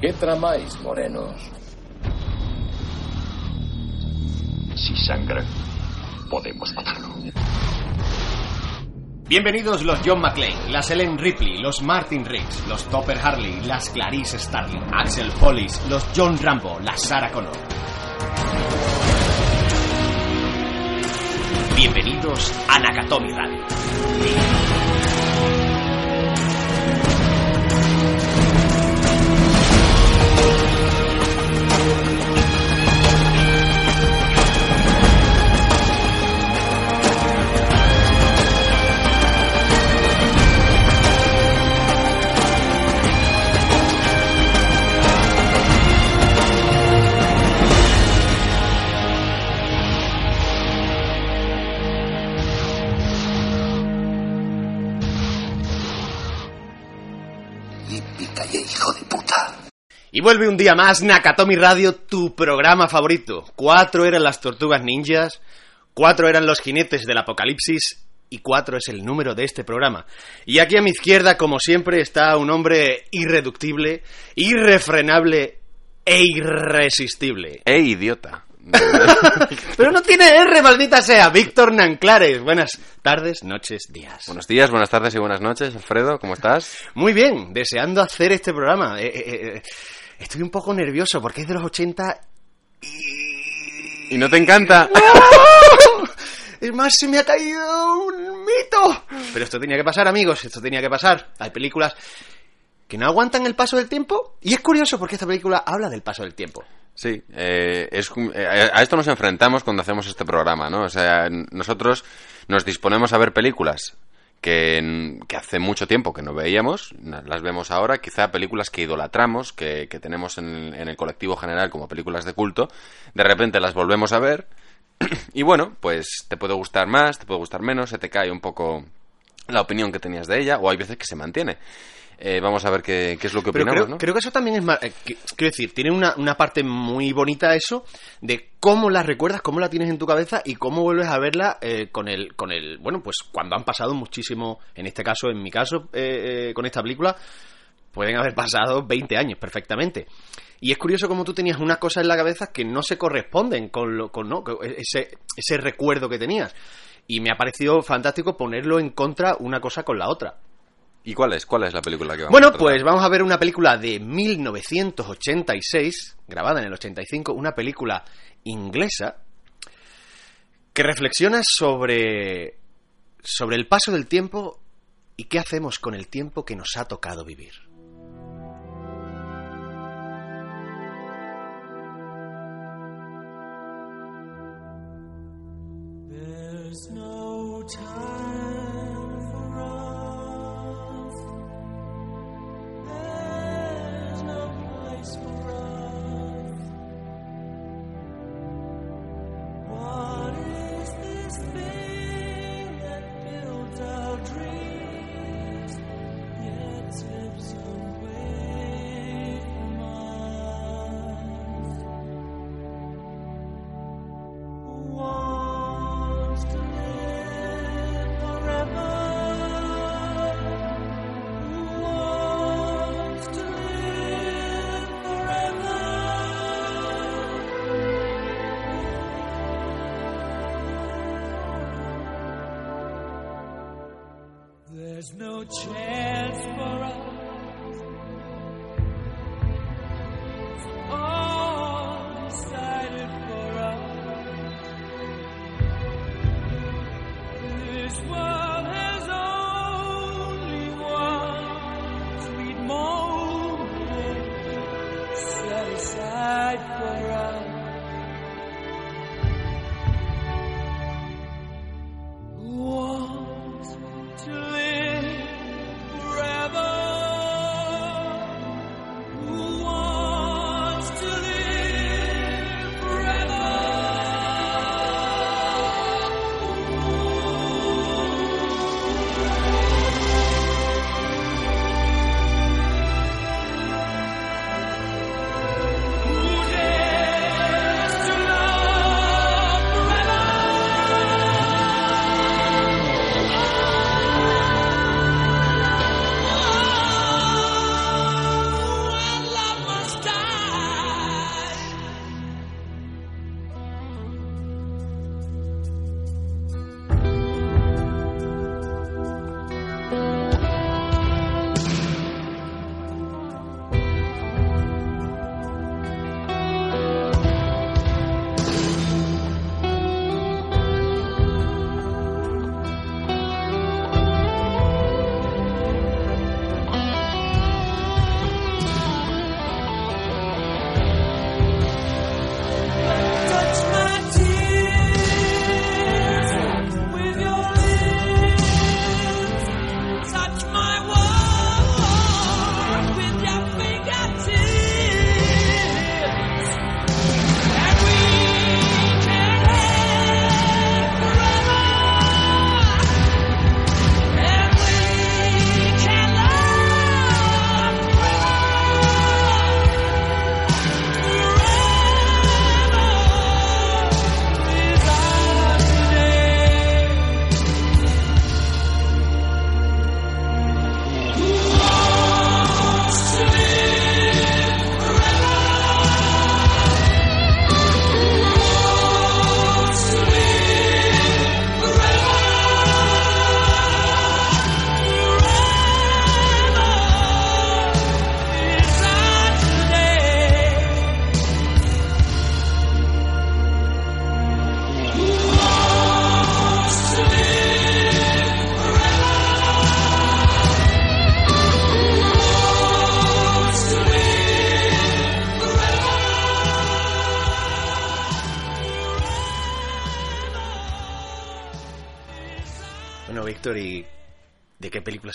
¿Qué tramáis, morenos? Si sangra, podemos matarlo. Bienvenidos los John McClane, las Ellen Ripley, los Martin Riggs, los Topper Harley, las Clarice Starling, Axel Follis, los John Rambo, la Sarah Connor. Bienvenidos a Nakatomi Radio. Y vuelve un día más Nakatomi Radio, tu programa favorito. Cuatro eran las tortugas ninjas, cuatro eran los jinetes del apocalipsis y cuatro es el número de este programa. Y aquí a mi izquierda, como siempre, está un hombre irreductible, irrefrenable e irresistible. ¡Eh, idiota! Pero no tiene R, maldita sea. Víctor Nanclares. Buenas tardes, noches, días. Buenos días, buenas tardes y buenas noches, Alfredo. ¿Cómo estás? Muy bien, deseando hacer este programa. Eh, eh, eh, estoy un poco nervioso porque es de los 80 y... ¿Y no te encanta? Es más, se me ha caído un mito. Pero esto tenía que pasar, amigos. Esto tenía que pasar. Hay películas que no aguantan el paso del tiempo. Y es curioso porque esta película habla del paso del tiempo. Sí, eh, es, eh, a esto nos enfrentamos cuando hacemos este programa, ¿no? O sea, nosotros nos disponemos a ver películas que, hace mucho tiempo que no veíamos, las vemos ahora, quizá películas que idolatramos, que, que tenemos en, en, el colectivo general como películas de culto, de repente las volvemos a ver y bueno, pues te puede gustar más, te puede gustar menos, se te cae un poco la opinión que tenías de ella, o hay veces que se mantiene. Eh, vamos a ver qué, qué, es lo que opinamos, creo, ¿no? creo que eso también es más... Eh, quiero decir, tiene una, una, parte muy bonita eso, de cómo la recuerdas, cómo la tienes en tu cabeza y cómo vuelves a verla eh, con, el, con el... Bueno, pues cuando han pasado muchísimo, en este caso, en mi caso, eh, con esta película, pueden haber pasado 20 años perfectamente. Y es curioso cómo tú tenías unas cosas en la cabeza que no se corresponden con, lo, con ¿no? ese, ese recuerdo que tenías. Y me ha parecido fantástico ponerlo en contra una cosa con la otra. ¿Y cuál es? ¿Cuál es la película que vamos bueno, a tratar? pues vamos a ver una película de 1986, grabada en el 85, una película inglesa que reflexiona sobre sobre el paso del tiempo y qué hacemos con el tiempo que nos ha tocado vivir. There's no time no chance for us.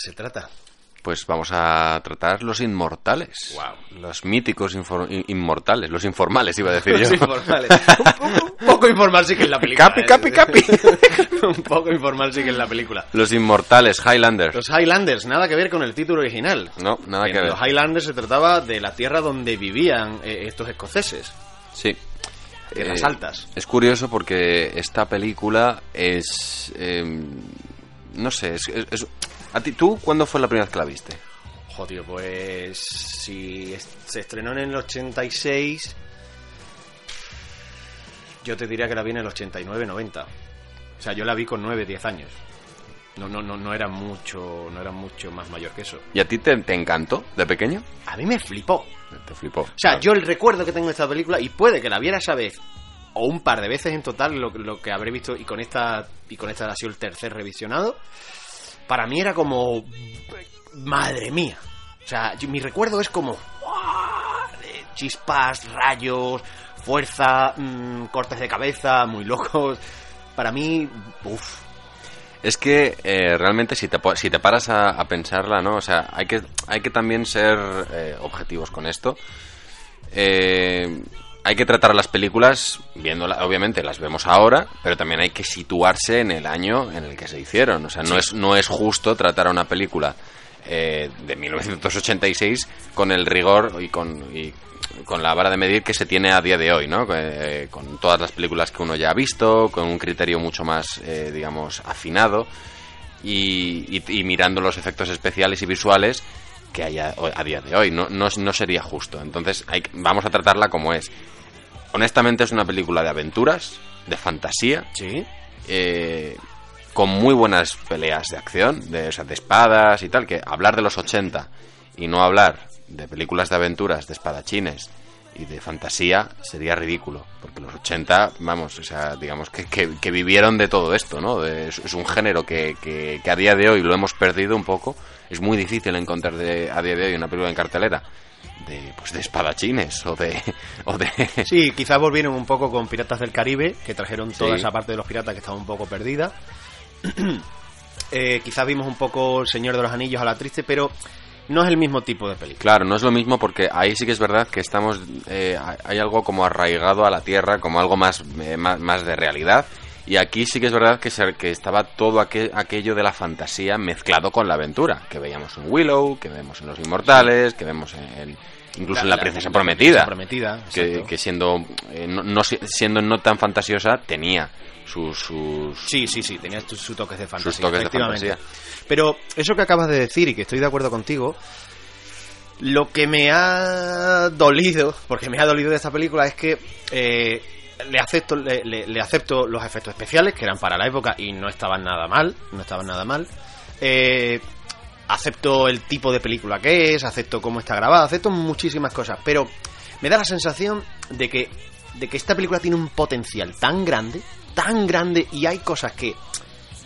Se trata? Pues vamos a tratar los inmortales. Wow. Los míticos inmortales, los informales, iba a decir yo. Sí, informales. un, poco, un poco informal sí que es la película. Capi, ¿eh? capi, capi. un poco informal sí que es la película. Los inmortales, Highlander. Los Highlanders, nada que ver con el título original. No, nada en que ver. los Highlanders se trataba de la tierra donde vivían eh, estos escoceses, Sí. tierras Eh, altas. Es curioso porque esta película es... eh, no sé, es, es- es- ¿A ti, tú cuándo fue la primera vez que la viste? Joder, pues si se estrenó en el 86, yo te diría que la vi en el 89-90. O sea, yo la vi con 9, 10 años. No, no, no, no era mucho, no era mucho más mayor que eso. ¿Y a ti te, te encantó de pequeño? A mí me flipó. Te flipó. O sea, yo el recuerdo que tengo de esta película, y puede que la viera esa vez, o un par de veces en total, lo, lo que habré visto, y con esta, y con esta ha sido el tercer revisionado, para mí era como. Madre mía. O sea, mi recuerdo es como. Chispas, rayos, fuerza, mm, cortes de cabeza, muy locos. Para mí, uff. Es que eh, realmente si te, si te paras a, a pensarla, ¿no? O sea, hay que, hay que también ser eh, objetivos con esto. Eh, hay que tratar las películas, viéndolas, obviamente las vemos ahora, pero también hay que situarse en el año en el que se hicieron. O sea, no, es, no es justo tratar a una película eh, de 1986 con el rigor y con, y con la vara de medir que se tiene a día de hoy, ¿no? Eh, con todas las películas que uno ya ha visto, con un criterio mucho más, eh, digamos, afinado y, y- y mirando los efectos especiales y visuales que hay a, a día de hoy. No, no, no sería justo. Entonces, hay, vamos a tratarla como es. Honestamente, es una película de aventuras, de fantasía, Sí. eh, con muy buenas peleas de acción, de, o sea, de espadas y tal, que hablar de los 80 y no hablar de películas de aventuras, de espadachines y de fantasía sería ridículo, porque los 80, vamos, o sea, digamos que, que, que vivieron de todo esto, ¿no? De- es, es un género que, que, que a día de hoy lo hemos perdido un poco, es muy difícil encontrar de, a día de hoy una película en cartelera de, pues, de espadachines o de... O de Sí, quizás volvieron un poco con Piratas del Caribe, que trajeron toda Sí. esa parte de los piratas que estaba un poco perdida. Eh, quizás vimos un poco El Señor de los Anillos a la triste, pero no es el mismo tipo de película. Claro, no es lo mismo porque ahí sí que es verdad que estamos eh, hay algo como arraigado a la tierra, como algo más, eh, más, más de realidad. Y aquí sí que es verdad que, se- que estaba todo aquel- aquello de la fantasía mezclado con la aventura, que veíamos en Willow, que vemos en Los Inmortales, que vemos en, incluso en La Princesa Prometida, Prometida, que, que siendo, eh, no, no si- siendo no tan fantasiosa tenía sus... sus Sí, sí, sí, tenía sus toques de fantasía. sus toques de efectivamente. fantasía. Pero eso que acabas de decir y que estoy de acuerdo contigo, lo que me ha dolido, porque me ha dolido de esta película, es que eh, le acepto, le, le- le acepto los efectos especiales, que eran para la época y no estaban nada mal, no estaban nada mal. Eh, acepto el tipo de película que es, acepto cómo está grabada, acepto muchísimas cosas, pero me da la sensación de que, de que esta película tiene un potencial tan grande, tan grande, y hay cosas que,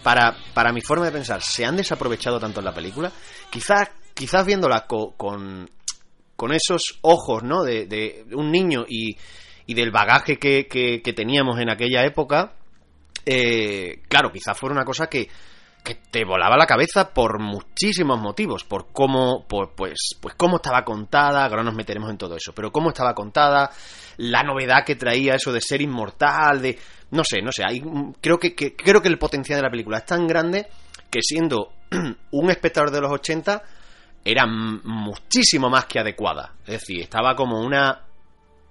para, para mi forma de pensar, se han desaprovechado tanto en la película, quizás, quizás viéndola co- con, con esos ojos, ¿no? De, de un niño y, y del bagaje que, que, que teníamos en aquella época, eh, claro, quizás fuera una cosa que, que te volaba la cabeza por muchísimos motivos, por cómo, pues, pues cómo estaba contada, ahora nos meteremos en todo eso, pero cómo estaba contada, la novedad que traía eso de ser inmortal, de, no sé, no sé, hay, creo que, creo que el potencial de la película es tan grande que siendo un espectador de los 80 era muchísimo más que adecuada, es decir, estaba como una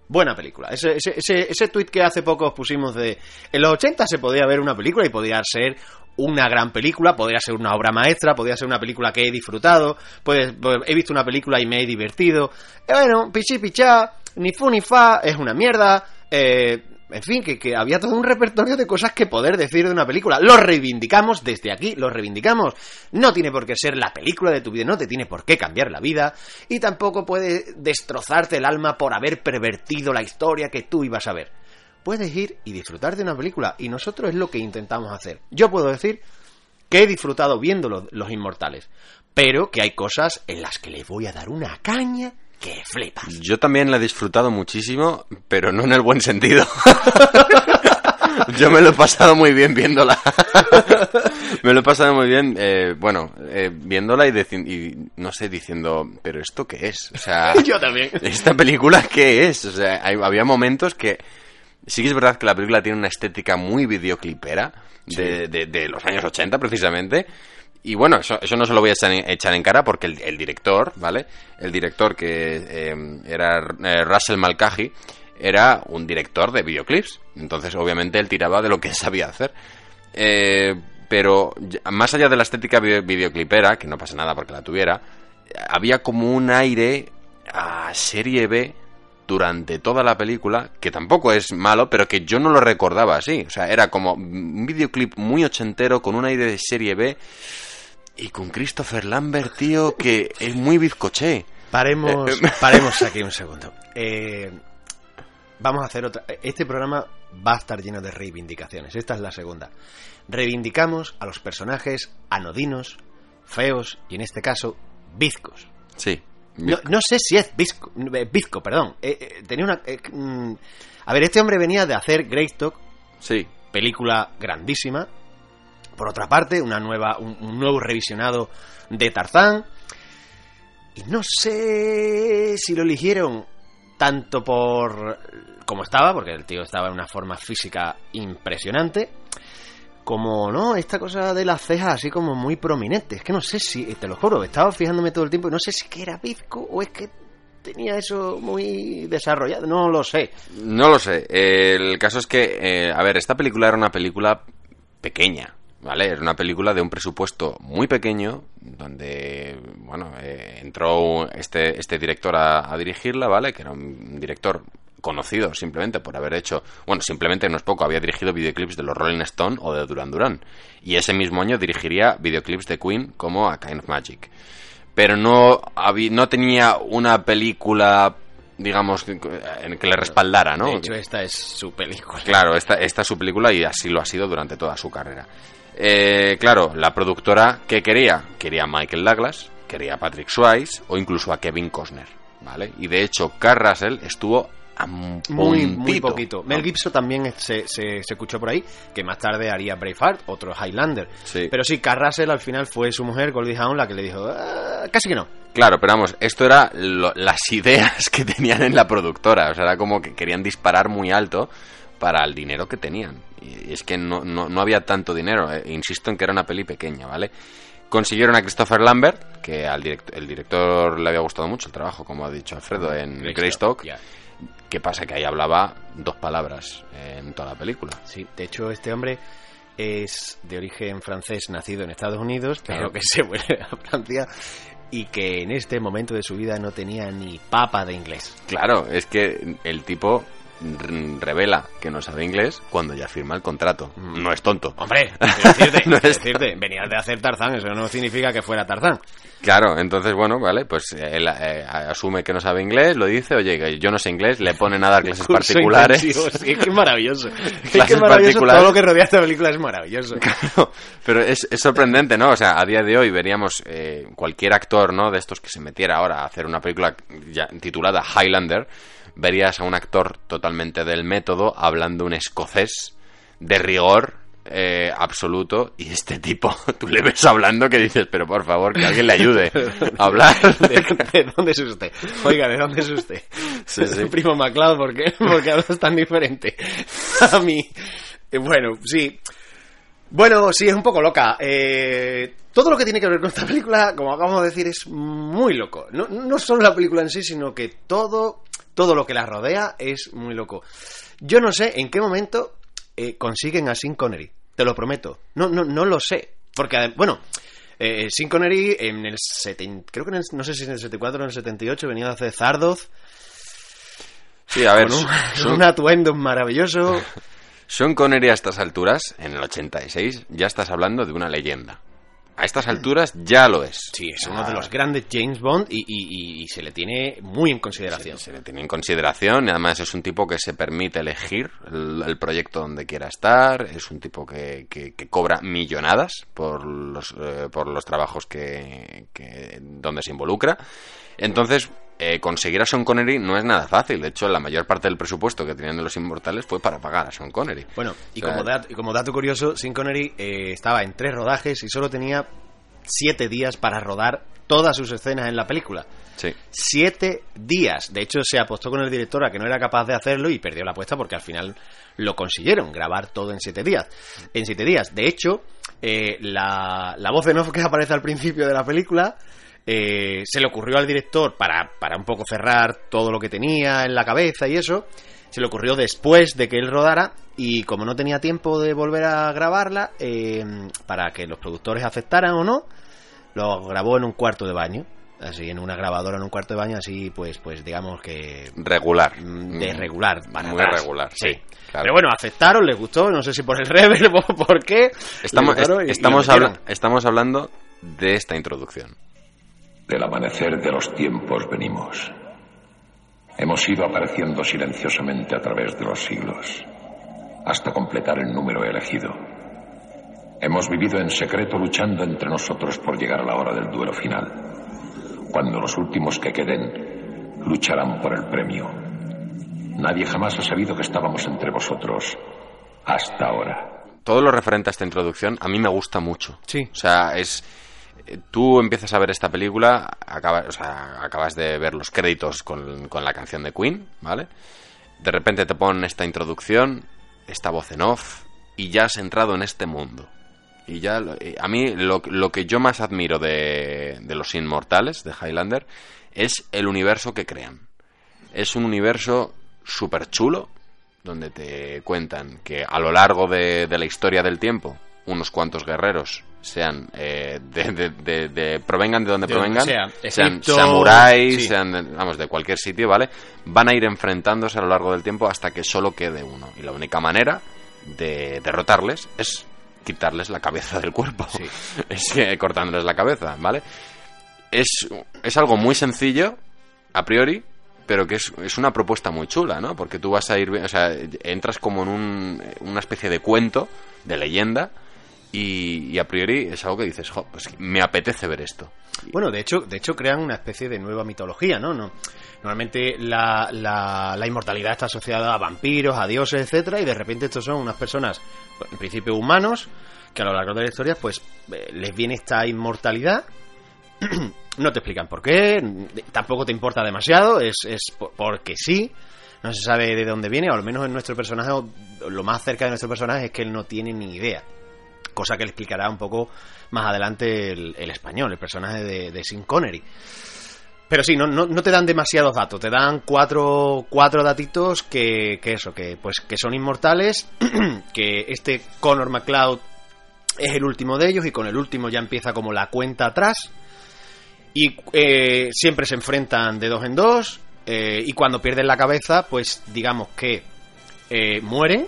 buena película. Ese, ese, ese, ese tweet que hace poco os pusimos de. En los 80 se podía ver una película y podía ser una gran película, podría ser una obra maestra, podría ser una película que he disfrutado, pues, pues, he visto una película y me he divertido. Bueno, pichi pichá, ni fu ni fa, es una mierda. Eh, en fin, que, que había todo un repertorio de cosas que poder decir de una película. Lo reivindicamos desde aquí, lo reivindicamos. No tiene por qué ser la película de tu vida, no te tiene por qué cambiar la vida. Y tampoco puede destrozarte el alma por haber pervertido la historia que tú ibas a ver. Puedes ir y disfrutar de una película, y nosotros es lo que intentamos hacer. Yo puedo decir que he disfrutado viendo los, Los Inmortales, pero que hay cosas en las que le voy a dar una caña que flipas. Yo también la he disfrutado muchísimo, pero no en el buen sentido. Yo me lo he pasado muy bien viéndola. me lo he pasado muy bien, eh, bueno, eh, viéndola y, y no sé, diciendo, pero ¿esto qué es? O sea, Yo también. ¿esta película qué es? O sea, hay- había momentos que... Sí que es verdad que la película tiene una estética muy videoclipera de, de- de los años 80 precisamente. Y bueno, eso, eso no se lo voy a echar en, echar en cara porque el, el director, ¿vale? El director que eh, era eh, Russell Malkaji era un director de videoclips. Entonces, obviamente, él tiraba de lo que sabía hacer. Eh, pero más allá de la estética video- videoclipera, que no pasa nada porque la tuviera, había como un aire a serie B durante toda la película, que tampoco es malo, pero que yo no lo recordaba así. O sea, era como un videoclip muy ochentero, con un aire de serie B, y con Christopher Lambert, tío, que es muy bizcoché. Paremos, paremos aquí un segundo. Eh, vamos a hacer otra. Este programa va a estar lleno de reivindicaciones. Esta es la segunda. Reivindicamos a los personajes anodinos, feos y en este caso bizcos. Sí. No, no sé si es bizco, eh, bizco perdón. Eh, eh, tenía una. eh, mm, a ver, este hombre venía de hacer Greystock, Sí. película grandísima. Por otra parte, una nueva, un, un nuevo revisionado de Tarzán. Y no sé si lo eligieron tanto por como estaba, porque el tío estaba en una forma física impresionante, como no, esta cosa de las cejas así como muy prominentes. Que no sé si, te lo juro, estaba fijándome todo el tiempo y no sé si que era bizco o es que tenía eso muy desarrollado, no lo sé. No lo sé. El caso es que, eh, a ver, esta película era una película pequeña, ¿vale? Era una película de un presupuesto muy pequeño, donde, bueno, eh, entró este, este director a, a dirigirla, ¿vale? Que era un director conocido simplemente por haber hecho, bueno, simplemente no es poco, había dirigido videoclips de los Rolling Stone o de Duran Duran. Y ese mismo año dirigiría videoclips de Queen como A Kind of Magic. Pero no, habí- no tenía una película, digamos, que, en que le respaldara, ¿no? De hecho, esta es su película. Claro, esta, esta es su película y así lo ha sido durante toda su carrera. Eh, claro, la productora, ¿qué quería? Quería a Michael Douglas, quería a Patrick Swayze o incluso a Kevin Costner, ¿vale? Y de hecho, Carl Russell estuvo a un Muy, muy poquito. Mel Gibson también se, se, se escuchó por ahí, que más tarde haría Braveheart, otro Highlander. Sí. Pero sí, Carl Russell al final fue su mujer, Goldie Hawn, la que le dijo, "Ah, casi que no. Claro, pero vamos, esto era lo- las ideas que tenían en la productora. O sea, era como que querían disparar muy alto para el dinero que tenían. Y es que no, no, no había tanto dinero. eh, Insisto en que era una peli pequeña, ¿vale? Consiguieron a Christopher Lambert, que al direct- el director le había gustado mucho el trabajo, como ha dicho Alfredo, en Greystock. Ya. ¿Qué pasa? Que ahí hablaba dos palabras en toda la película. Sí, de hecho, este hombre es de origen francés, nacido en Estados Unidos, pero que se vuelve a Francia y que en este momento de su vida no tenía ni papa de inglés. Claro, es que el tipo revela que no sabe inglés cuando ya firma el contrato. Mm. No es tonto. Hombre, decirte, No decirte, venías de hacer Tarzán, eso no significa que fuera Tarzán. Claro, entonces, bueno, vale, pues él eh, asume que no sabe inglés, lo dice, oye, que yo no sé inglés, le ponen a dar clases Curso particulares. sí, es maravilloso. Es que Clases es maravilloso, particulares. todo lo que rodea esta película es maravilloso. Claro, pero es, es sorprendente, ¿no? O sea, a día de hoy veríamos eh, cualquier actor, ¿no? De estos que se metiera ahora a hacer una película ya titulada Highlander, verías a un actor totalmente del método hablando un escocés de rigor eh, absoluto y este tipo, tú le ves hablando que dices, pero por favor, que alguien le ayude a hablar. ¿De, de dónde es usted? Oiga, ¿de dónde es usted? Sí, sí. Primo MacLeod, ¿por qué? Porque hablas tan diferente a mí. Eh, Bueno, sí. Bueno, sí, es un poco loca. Eh, todo lo que tiene que ver con esta película, como acabamos de decir, es muy loco. No, no solo la película en sí, sino que todo, todo lo que la rodea es muy loco. Yo no sé en qué momento eh, consiguen a Sean Connery. Te lo prometo. No, no, no lo sé. Porque, bueno, eh, Sean Connery en el 70, creo que en el- no sé si en el 74 o en el 78 venía de hacer Zardoz Sí, a ver, con un, son- un atuendo maravilloso. Sean Connery a estas alturas, en el 86, ya estás hablando de una leyenda. A estas alturas ya lo es. Sí, es Ah, uno de los grandes James Bond y, y- y se le tiene muy en consideración. Se le tiene en consideración y además es un tipo que se permite elegir el, el proyecto donde quiera estar, es un tipo que, que- que cobra millonadas por los, eh, por los trabajos que, que- donde se involucra. Entonces, eh, conseguir a Sean Connery no es nada fácil. De hecho, la mayor parte del presupuesto que tenían de los Inmortales fue para pagar a Sean Connery. Bueno, y, O sea, como, dat- y como dato curioso, Sean Connery eh, estaba en tres rodajes y solo tenía siete días para rodar todas sus escenas en la película. Sí. Siete días. De hecho, se apostó con el director a que no era capaz de hacerlo y perdió la apuesta porque al final lo consiguieron, grabar todo en siete días. En siete días. De hecho, eh, la, la voz en off que aparece al principio de la película eh, se le ocurrió al director para, para un poco cerrar todo lo que tenía en la cabeza y eso. Se le ocurrió después de que él rodara y como no tenía tiempo de volver a grabarla, eh, para que los productores aceptaran o no, lo grabó en un cuarto de baño. Así, en una grabadora en un cuarto de baño, así pues, pues digamos que Regular. mm, de regular. para Muy atrás. regular, Sí. sí, claro. Pero bueno, aceptaron, les gustó, no sé si por el reverb o por qué. Estamos, est- estamos, habla- estamos hablando de esta introducción. Del amanecer de los tiempos venimos. Hemos ido apareciendo silenciosamente a través de los siglos, hasta completar el número elegido. Hemos vivido en secreto luchando entre nosotros por llegar a la hora del duelo final, cuando los últimos que queden lucharán por el premio. Nadie jamás ha sabido que estábamos entre vosotros hasta ahora. Todo lo referente a esta introducción a mí me gusta mucho. Sí. O sea, es tú empiezas a ver esta película, o sea, acabas de ver los créditos con, la canción de Queen, ¿vale? De repente te ponen esta introducción, esta voz en off, y ya has entrado en este mundo. Y ya, eh, a mí lo, lo que yo más admiro de, de los Inmortales, de Highlander, es el universo que crean. Es un universo súper chulo, donde te cuentan que a lo largo de la historia del tiempo, unos cuantos guerreros sean eh, de, de- de- de- provengan de donde De donde provengan, sea. sean samuráis, sí. sean de- vamos de cualquier sitio, ¿vale? Van a ir enfrentándose a lo largo del tiempo hasta que solo quede uno y la única manera de derrotarles es quitarles la cabeza del cuerpo, Sí. es cortándoles la cabeza, ¿vale? Es, es algo muy sencillo a priori, pero que es, es una propuesta muy chula, ¿no? Porque tú vas a ir, o sea, entras como en un- una especie de cuento, de leyenda, y, a priori es algo que dices, pues me apetece ver esto. Bueno, de hecho, de hecho crean una especie de nueva mitología, ¿no? no normalmente la, la, la inmortalidad está asociada a vampiros, a dioses, etcétera, y de repente estos son unas personas, en principio humanos, que a lo largo de la historia, pues eh, les viene esta inmortalidad. no te explican por qué, tampoco te importa demasiado, es, es por- porque sí. No se sabe de dónde viene, o al menos en nuestro personaje, lo más cerca de nuestro personaje es que él no tiene ni idea cosa que le explicará un poco más adelante el, español, el personaje de, de Sean Connery. Pero sí, no, no, te dan demasiados datos, te dan cuatro, cuatro datitos que, que eso, que pues que son inmortales, que este Connor McLeod es el último de ellos y con el último ya empieza como la cuenta atrás y eh, siempre se enfrentan de dos en dos eh, y cuando pierden la cabeza pues digamos que eh, mueren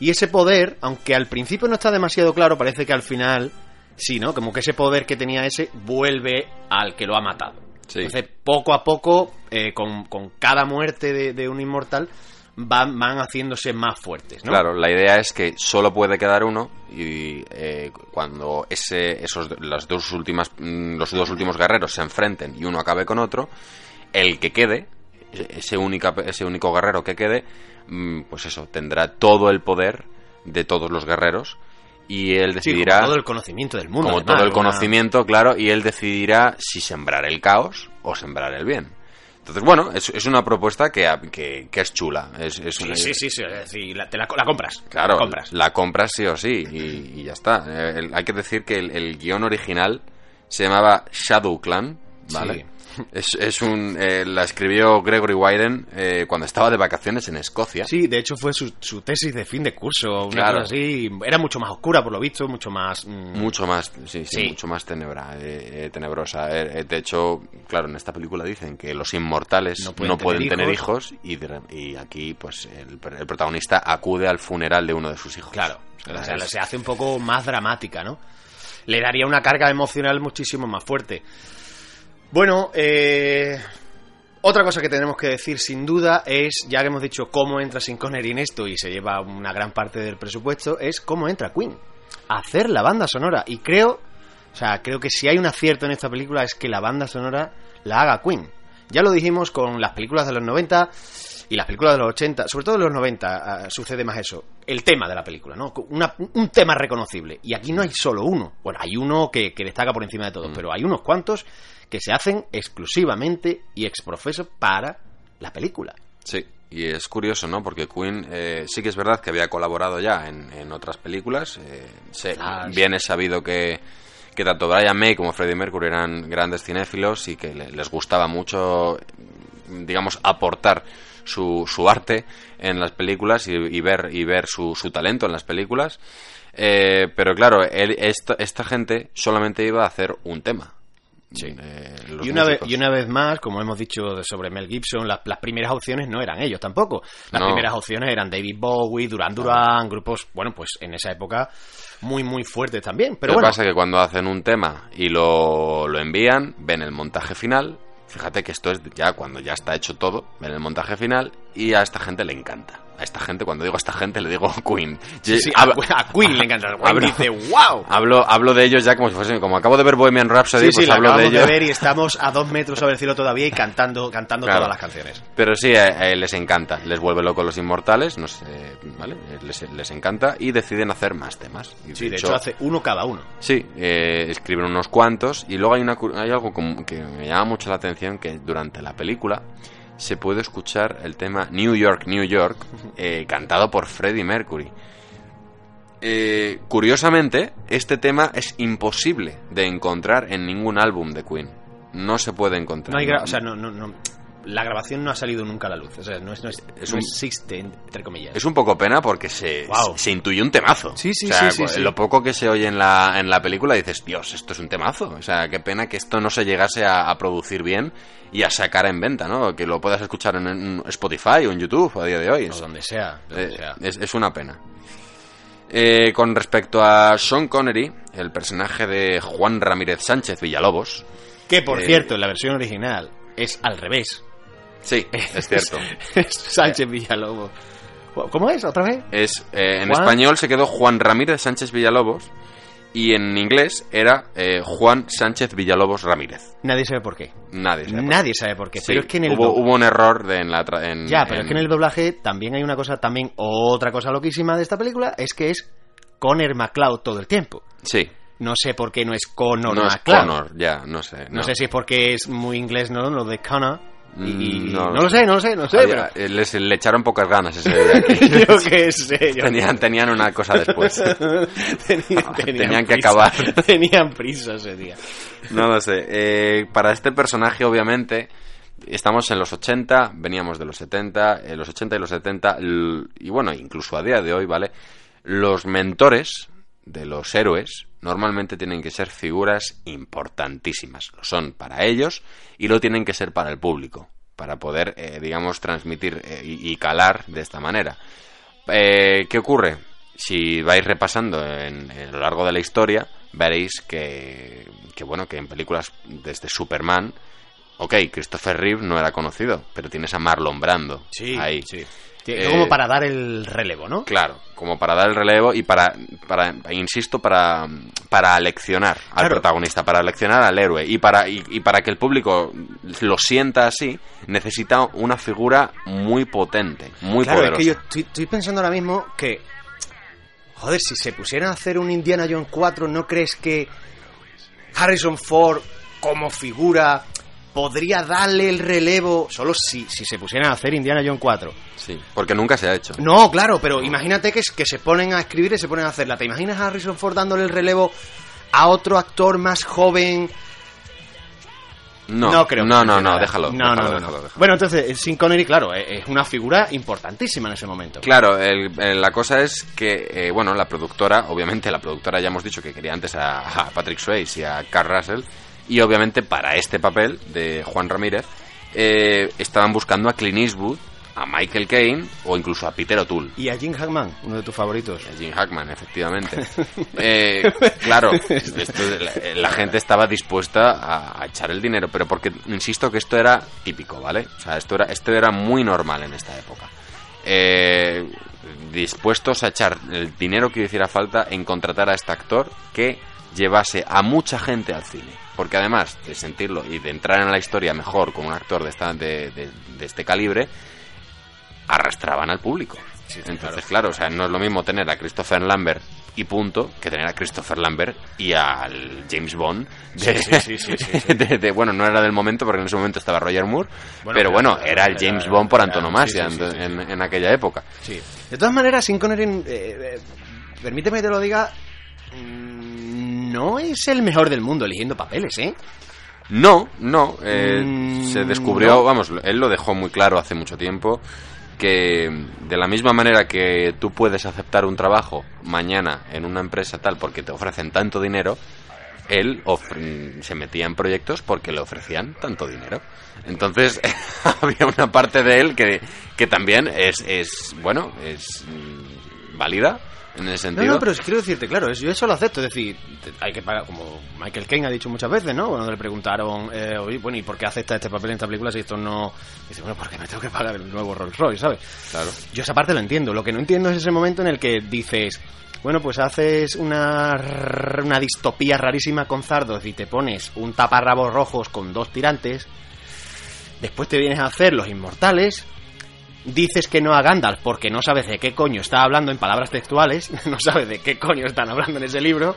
y ese poder, aunque al principio no está demasiado claro, parece que al final sí, ¿no? Como que ese poder que tenía ese vuelve al que lo ha matado. Sí. Entonces, poco a poco, eh, con, con cada muerte de, de un inmortal, van, van haciéndose más fuertes, ¿no? Claro, la idea es que solo puede quedar uno y eh, cuando ese, esos, las dos últimas, mm, los dos últimos guerreros se enfrenten y uno acabe con otro, el que quede, ese, única, ese único guerrero que quede, pues eso, tendrá todo el poder de todos los guerreros y él Sí, decidirá como todo el conocimiento del mundo. como además, todo el una- conocimiento, claro, y él decidirá si sembrar el caos o sembrar el bien. Entonces, bueno, es, es una propuesta que, que, que es chula. Es, es- Sí, sí, sí, sí, decir, la, te la, la compras. Claro, la compras. la compras sí o sí, y, y ya está. Eh, el- hay que decir que el, el guion original se llamaba Shadow Clan, ¿vale? Sí. Es, es un, eh, la escribió Gregory Wyden eh, cuando estaba de vacaciones en Escocia. Sí, de hecho fue su, su tesis de fin de curso, una Claro. cosa así. Era mucho más oscura, por lo visto, mucho más... mm, Mucho más, sí, sí, Sí. mucho más tenebra, eh, eh, tenebrosa. Eh, de hecho, claro, en esta película dicen que los inmortales No no pueden pueden, tener hijos, y, de y aquí, pues, el, el protagonista acude al funeral de uno de sus hijos. Claro, O sea, se hace un poco más dramática, ¿no? Le daría una carga emocional muchísimo más fuerte. Bueno, eh, otra cosa que tenemos que decir sin duda es, ya que hemos dicho cómo entra Sin Connery en esto y se lleva una gran parte del presupuesto, es cómo entra Queen. a Hacer la banda sonora. Y creo, o sea, creo que si hay un acierto en esta película es que la banda sonora la haga Queen. Ya lo dijimos con las películas de los 90 y las películas de los 80, sobre todo de los 90 ah, sucede más eso, el tema de la película, ¿no? Una- un tema reconocible. Y aquí no hay solo uno. Bueno, hay uno que, que destaca por encima de todos, pero hay unos cuantos que se hacen exclusivamente y exprofeso para la película. Sí, y es curioso, ¿no? Porque Queen eh, sí que es verdad que había colaborado ya en, en otras películas. eh, se- Flash. bien es sabido que, que tanto Brian May como Freddie Mercury eran grandes cinéfilos y que le- les gustaba mucho, digamos, aportar su, su arte en las películas y, y ver, y ver su, su talento en las películas. Eh, pero claro, él- esta, esta gente solamente iba a hacer un tema. Eh, Y una, vez, y una vez más, como hemos dicho sobre Mel Gibson, las, las primeras opciones no eran ellos tampoco. Las No. primeras opciones eran David Bowie, Duran Duran, grupos, bueno, pues en esa época muy, muy fuertes también. Pero Lo que pasa es que cuando hacen un tema y lo, lo envían, ven el montaje final. Fíjate que esto es ya cuando ya está hecho todo, ven el montaje final y a esta gente le encanta. A esta gente, cuando digo a esta gente, le digo Queen. sí, a, a Queen le encanta. Queen Hablo- dice, wow. Hablo, hablo de ellos ya como si fuesen, como acabo de ver Bohemian Rhapsody, Sí, pues hablo de acabamos de, ellos. ver y estamos a dos metros sobre el cielo todavía y cantando, cantando Claro. todas las canciones. Pero sí, eh, les encanta, les vuelve loco los inmortales, no sé, ¿vale? Les, les encanta y deciden hacer más temas. Y Sí, de hecho hace uno cada uno. Sí, eh, escriben unos cuantos y luego hay, una, hay algo como que me llama mucho la atención que durante la película se puede escuchar el tema New York, New York, eh, cantado por Freddie Mercury. Eh, curiosamente, este tema es imposible de encontrar en ningún álbum de Queen. No se puede encontrar. No hay gra- o sea, no, no, no, la grabación no ha salido nunca a la luz. O sea, no, es, no, es- Es no un- existe, entre comillas. Es un poco pena porque se, Wow. se intuye un temazo. Sí, sí, O sea, sí, sí, pues, sí. Lo poco que se oye en la, en la película dices, Dios, esto es un temazo. O sea, qué pena que esto no se llegase a, a producir bien y a sacar en venta, ¿no? Que lo puedas escuchar en, en Spotify o en YouTube a día de hoy. O donde sea. Eh, donde sea. es, es una pena. Eh, con respecto a Sean Connery, el personaje de Juan Ramírez Sánchez Villalobos. Que, por eh, cierto, en la versión original es al revés. Sí, es cierto. Es Sánchez Villalobos. ¿Cómo es? ¿Otra vez? Es, eh, en Juan- español se quedó Juan Ramírez Sánchez Villalobos y en inglés era eh, Juan Sánchez Villalobos Ramírez. Nadie sabe por qué. Nadie sabe por Nadie sabe por qué. Sí, pero es que en el hubo, hubo un error de en la tra- en- Ya, pero en- es que en el doblaje también hay una cosa, también otra cosa loquísima de esta película, es que es Conor McCloud todo el tiempo. Sí, No sé por qué no es Conor no es McCloud. Connor, ya, no sé. No. sé si es porque es muy inglés, ¿no? Lo de Connor. Y, Mm, no, no lo sé, no lo sé, no lo sé. Había- eh, les- le echaron pocas ganas ese día. yo qué sé. Yo tenían, tenían una cosa después. tenían, Tenían que prisa. acabar. Tenían prisa ese día. No lo sé. Eh, para este personaje, obviamente, estamos en los 80, veníamos de los 70, en los 80 y los 70, l- y bueno, incluso a día de hoy, ¿vale? Los mentores de los héroes normalmente tienen que ser figuras importantísimas. Lo son para ellos y lo tienen que ser para el público, para poder, eh, digamos, transmitir eh, y, calar de esta manera. Eh, ¿Qué ocurre? Si vais repasando en, en lo largo de la historia, veréis que, que, bueno, que en películas desde Superman, ok, Christopher Reeve no era conocido, pero tienes a Marlon Brando Sí, ahí. sí. Eh, Como para dar el relevo, ¿no? Claro, como para dar el relevo y para, para insisto, para, para leccionar al Claro. protagonista, para leccionar al héroe y para, y, y para que el público lo sienta así, necesita una figura muy potente, muy claro, poderosa. es que yo estoy, estoy pensando ahora mismo que. Joder, si se pusieran a hacer un Indiana Jones 4, ¿no crees que Harrison Ford, como figura, podría darle el relevo? Solo si, si se pusieran a hacer Indiana Jones 4. Sí, porque nunca se ha hecho. No, claro, pero imagínate que, que se ponen a escribir y se ponen a hacerla. ¿Te imaginas a Harrison Ford dándole el relevo a otro actor más joven? No, creo que no, no, no, déjalo. No, déjalo, no, no, no. déjalo, déjalo. Bueno, entonces, eh, Sean Connery, claro, eh, es una figura importantísima en ese momento. Claro, el- el- la cosa es que, eh, bueno, la productora, obviamente la productora ya hemos dicho que quería antes a, a Patrick Swayze y a Carl Russell, y obviamente para este papel de Juan Ramírez, eh, estaban buscando a Clint Eastwood, a Michael Caine o incluso a Peter O'Toole. Y a Jim Hackman, uno de tus favoritos. Jim Hackman, efectivamente. Eh, claro, esto- la, la gente estaba dispuesta a, a echar el dinero, pero porque, insisto, que esto era típico, ¿vale? O sea, esto era, esto era muy normal en esta época. Eh, dispuestos a echar el dinero que hiciera falta en contratar a este actor que llevase a mucha gente al cine. Porque además de sentirlo y de entrar en la historia mejor con un actor de, esta, de, de- de este calibre, arrastraban al público. Entonces, claro. o sea, no es lo mismo tener a Christopher Lambert y punto que tener a Christopher Lambert y al James Bond de, Sí, sí, sí, de- de- bueno, no era del momento porque en ese momento estaba Roger Moore, Bueno, pero bueno, era- era el era- James Bond por antonomasia en, en aquella época. De todas maneras, Sin Connery, eh, eh, permíteme que te lo diga, no es el mejor del mundo eligiendo papeles, ¿eh? No, no. eh, Mm, se descubrió, no. vamos, él lo dejó muy claro hace mucho tiempo, que de la misma manera que tú puedes aceptar un trabajo mañana en una empresa tal porque te ofrecen tanto dinero, él se metía en proyectos porque le ofrecían tanto dinero. Entonces había una parte de él que, que también es, es, bueno, es mm, válida en ese No, sentido. no, pero quiero decirte, claro, yo eso lo acepto. Es decir, hay que pagar, como Michael Caine ha dicho muchas veces, ¿no? Cuando le preguntaron, eh, oye, bueno, ¿y por qué acepta este papel en esta película si esto no. Dice, bueno, porque me tengo que pagar el nuevo Rolls Royce, ¿sabes? Claro. Yo esa parte lo entiendo. Lo que no entiendo es ese momento en el que dices, bueno, pues haces una, una distopía rarísima con Zardos y te pones un taparrabos rojos con dos tirantes. Después te vienes a hacer los inmortales. Dices que no a Gandalf porque no sabes de qué coño está hablando en palabras textuales, no sabes de qué coño están hablando en ese libro,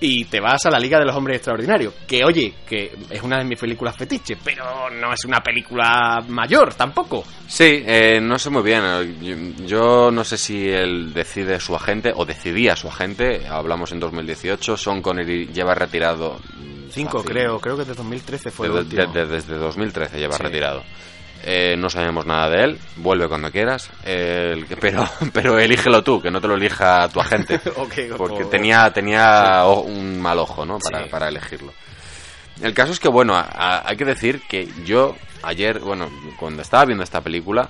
y te vas a la Liga de los Hombres Extraordinarios, que oye, que es una de mis películas fetiche, pero no es una película mayor tampoco. Sí, eh, no sé muy bien. eh, Yo, yo no sé si él decide su agente o decidía su agente. Hablamos en 2018. Son Connery lleva retirado. mm, Cinco, fácil. creo, creo que de 2013 fue el De- último. de- de- desde 2013 lleva Sí. retirado. Eh, no sabemos nada de él. Vuelve cuando quieras. eh, pero, pero elígelo tú, que no te lo elija tu agente. Ok, porque tenía, tenía un mal ojo, ¿no? Para, Sí. para elegirlo. El caso es que, bueno, a- a- hay que decir que yo ayer, bueno, cuando estaba viendo esta película,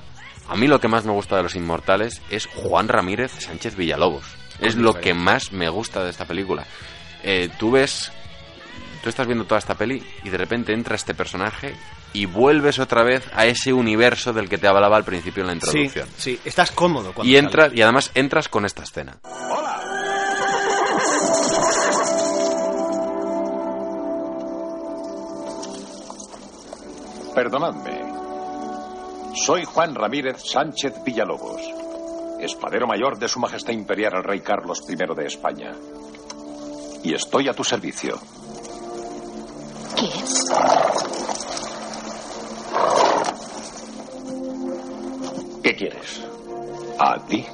a mí lo que más me gusta de Los Inmortales es Juan Ramírez Sánchez Villalobos. Es lo que más me gusta de esta película. Eh, tú ves, tú estás viendo toda esta peli y de repente entra este personaje y vuelves otra vez a ese universo del que te hablaba al principio en la Sí, introducción. sí, estás cómodo cuando Y entras, y además entras con esta escena. Perdonadme. Soy Juan Ramírez Sánchez Villalobos, espadero mayor de Su Majestad Imperial el Rey Carlos I de España. Y estoy a tu servicio. ¿Qué es? ¿Qué quieres? A ti.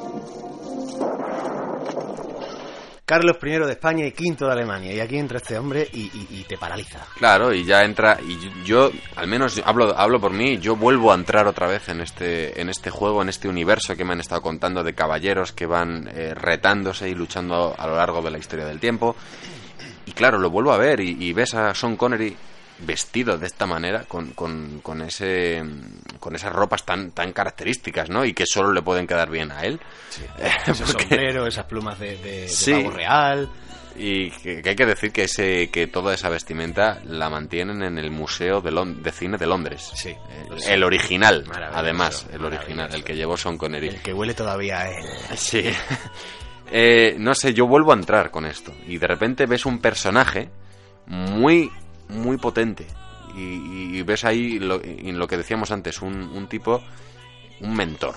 Carlos I de España y quinto de Alemania. Y aquí entra este hombre y, y- y te paraliza. Claro, y ya entra, y yo, al menos hablo, hablo por mí, yo vuelvo a entrar otra vez en este, en este juego, en este universo que me han estado contando de caballeros que van eh, retándose y luchando a lo largo de la historia del tiempo. Y claro, lo vuelvo a ver y, y ves a Sean Connery vestido de esta manera, con, con, con ese, con esas ropas tan, tan características, ¿no? Y que solo le pueden quedar bien a él. Ese Porque- sombrero, esas plumas de, de, de Sí. pavo real. Y que, que hay que decir que ese que toda esa vestimenta la mantienen en el Museo de, Lon- de Cine de Londres. Sí. El, el original, además, el original, el que llevó Sean Connery. El que huele todavía a él. Sí. Eh, no sé, yo vuelvo a entrar con esto. Y de repente ves un personaje muy, muy potente. Y, ves ahí lo, y lo que decíamos antes, un, un tipo, un mentor.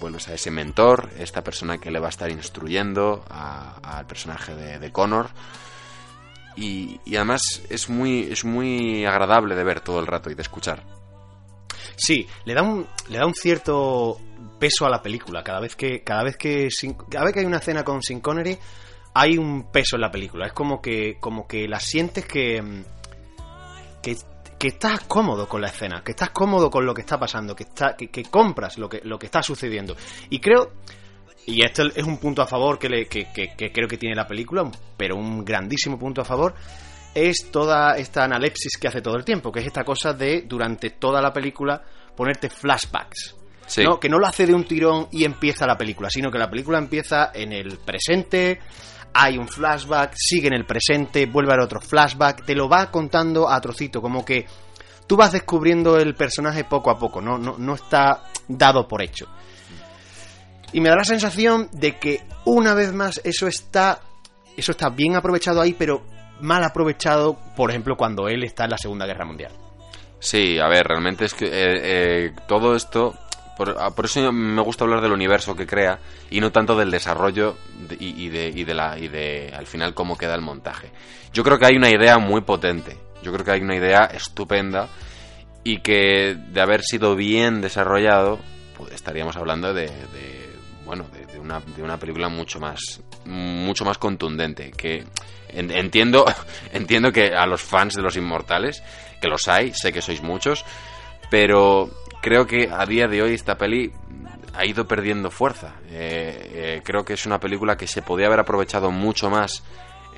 Vuelves a ese mentor, esta persona que le va a estar instruyendo al personaje de, Connor. Y, y además es muy, es muy agradable de ver todo el rato y de escuchar. Sí, le da un, le da un cierto peso a la película. Cada vez que, cada vez que, cada vez que hay una escena con Sin Connery, hay un peso en la película. Es como que, como que la sientes que, que, que estás cómodo con la escena, que estás cómodo con lo que está pasando, que está, que, que compras lo que, lo que está sucediendo. Y creo, y este es un punto a favor que, le- que, que- que creo que tiene la película, pero un grandísimo punto a favor, es toda esta analepsis que hace todo el tiempo, que es esta cosa de, durante toda la película, ponerte flashbacks. Sí. ¿no? Que no lo hace de un tirón y empieza la película, sino que la película empieza en el presente, hay un flashback, sigue en el presente, vuelve al otro flashback, te lo va contando a trocito, como que tú vas descubriendo el personaje poco a poco, no, no, no está dado por hecho. Y me da la sensación de que una vez más eso está eso está bien aprovechado ahí, pero mal aprovechado, por ejemplo, cuando él está en la Segunda Guerra Mundial. Sí, a ver, realmente es que eh, eh, todo esto, por, ah, por eso me gusta hablar del universo que crea y no tanto del desarrollo de- y, de, la y de al final cómo queda el montaje. Yo creo que hay una idea muy potente, yo creo que hay una idea estupenda y que de haber sido bien desarrollado, pues estaríamos hablando de, bueno, de, una, de una película mucho más mucho más contundente que en- entiendo entiendo que a los fans de los inmortales que los hay, sé que sois muchos, pero creo que a día de hoy esta peli ha ido perdiendo fuerza. Eh, eh, creo que es una película que se podía haber aprovechado mucho más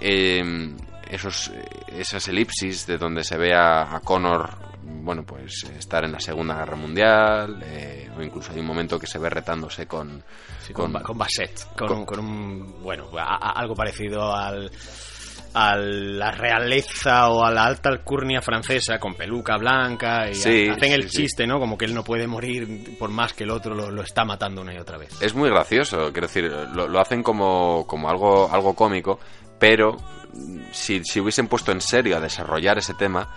eh, esos, esas elipsis de donde se ve a, a Connor, bueno, pues estar en la Segunda Guerra Mundial, eh, o incluso hay un momento que se ve retándose con... Sí, con, con Bassett, con, con un, bueno, a- a- algo parecido al a la realeza o a la alta alcurnia francesa con peluca blanca y Sí, hacen sí, el sí. chiste, ¿no? Como que él no puede morir por más que el otro lo, lo está matando una y otra vez. Es muy gracioso, quiero decir, lo, lo hacen como, como algo, algo cómico, pero si, si hubiesen puesto en serio a desarrollar ese tema,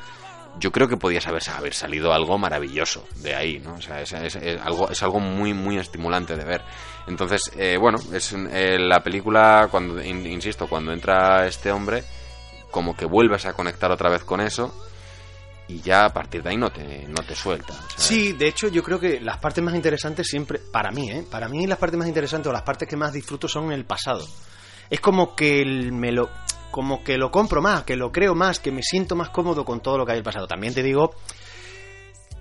yo creo que podías haber, haber salido algo maravilloso de ahí, ¿no? O sea, es, es- es algo, es algo muy, muy estimulante de ver. Entonces, eh, bueno, es eh, la película, cuando in- insisto, cuando entra este hombre, como que vuelves a conectar otra vez con eso y ya a partir de ahí no te, no te suelta. Sí, de hecho yo creo que las partes más interesantes siempre, para mí, ¿eh? Para mí las partes más interesantes o las partes que más disfruto son en el pasado. Es como que me lo, como que lo compro más, que lo creo más, que me siento más cómodo con todo lo que hay el pasado. También te digo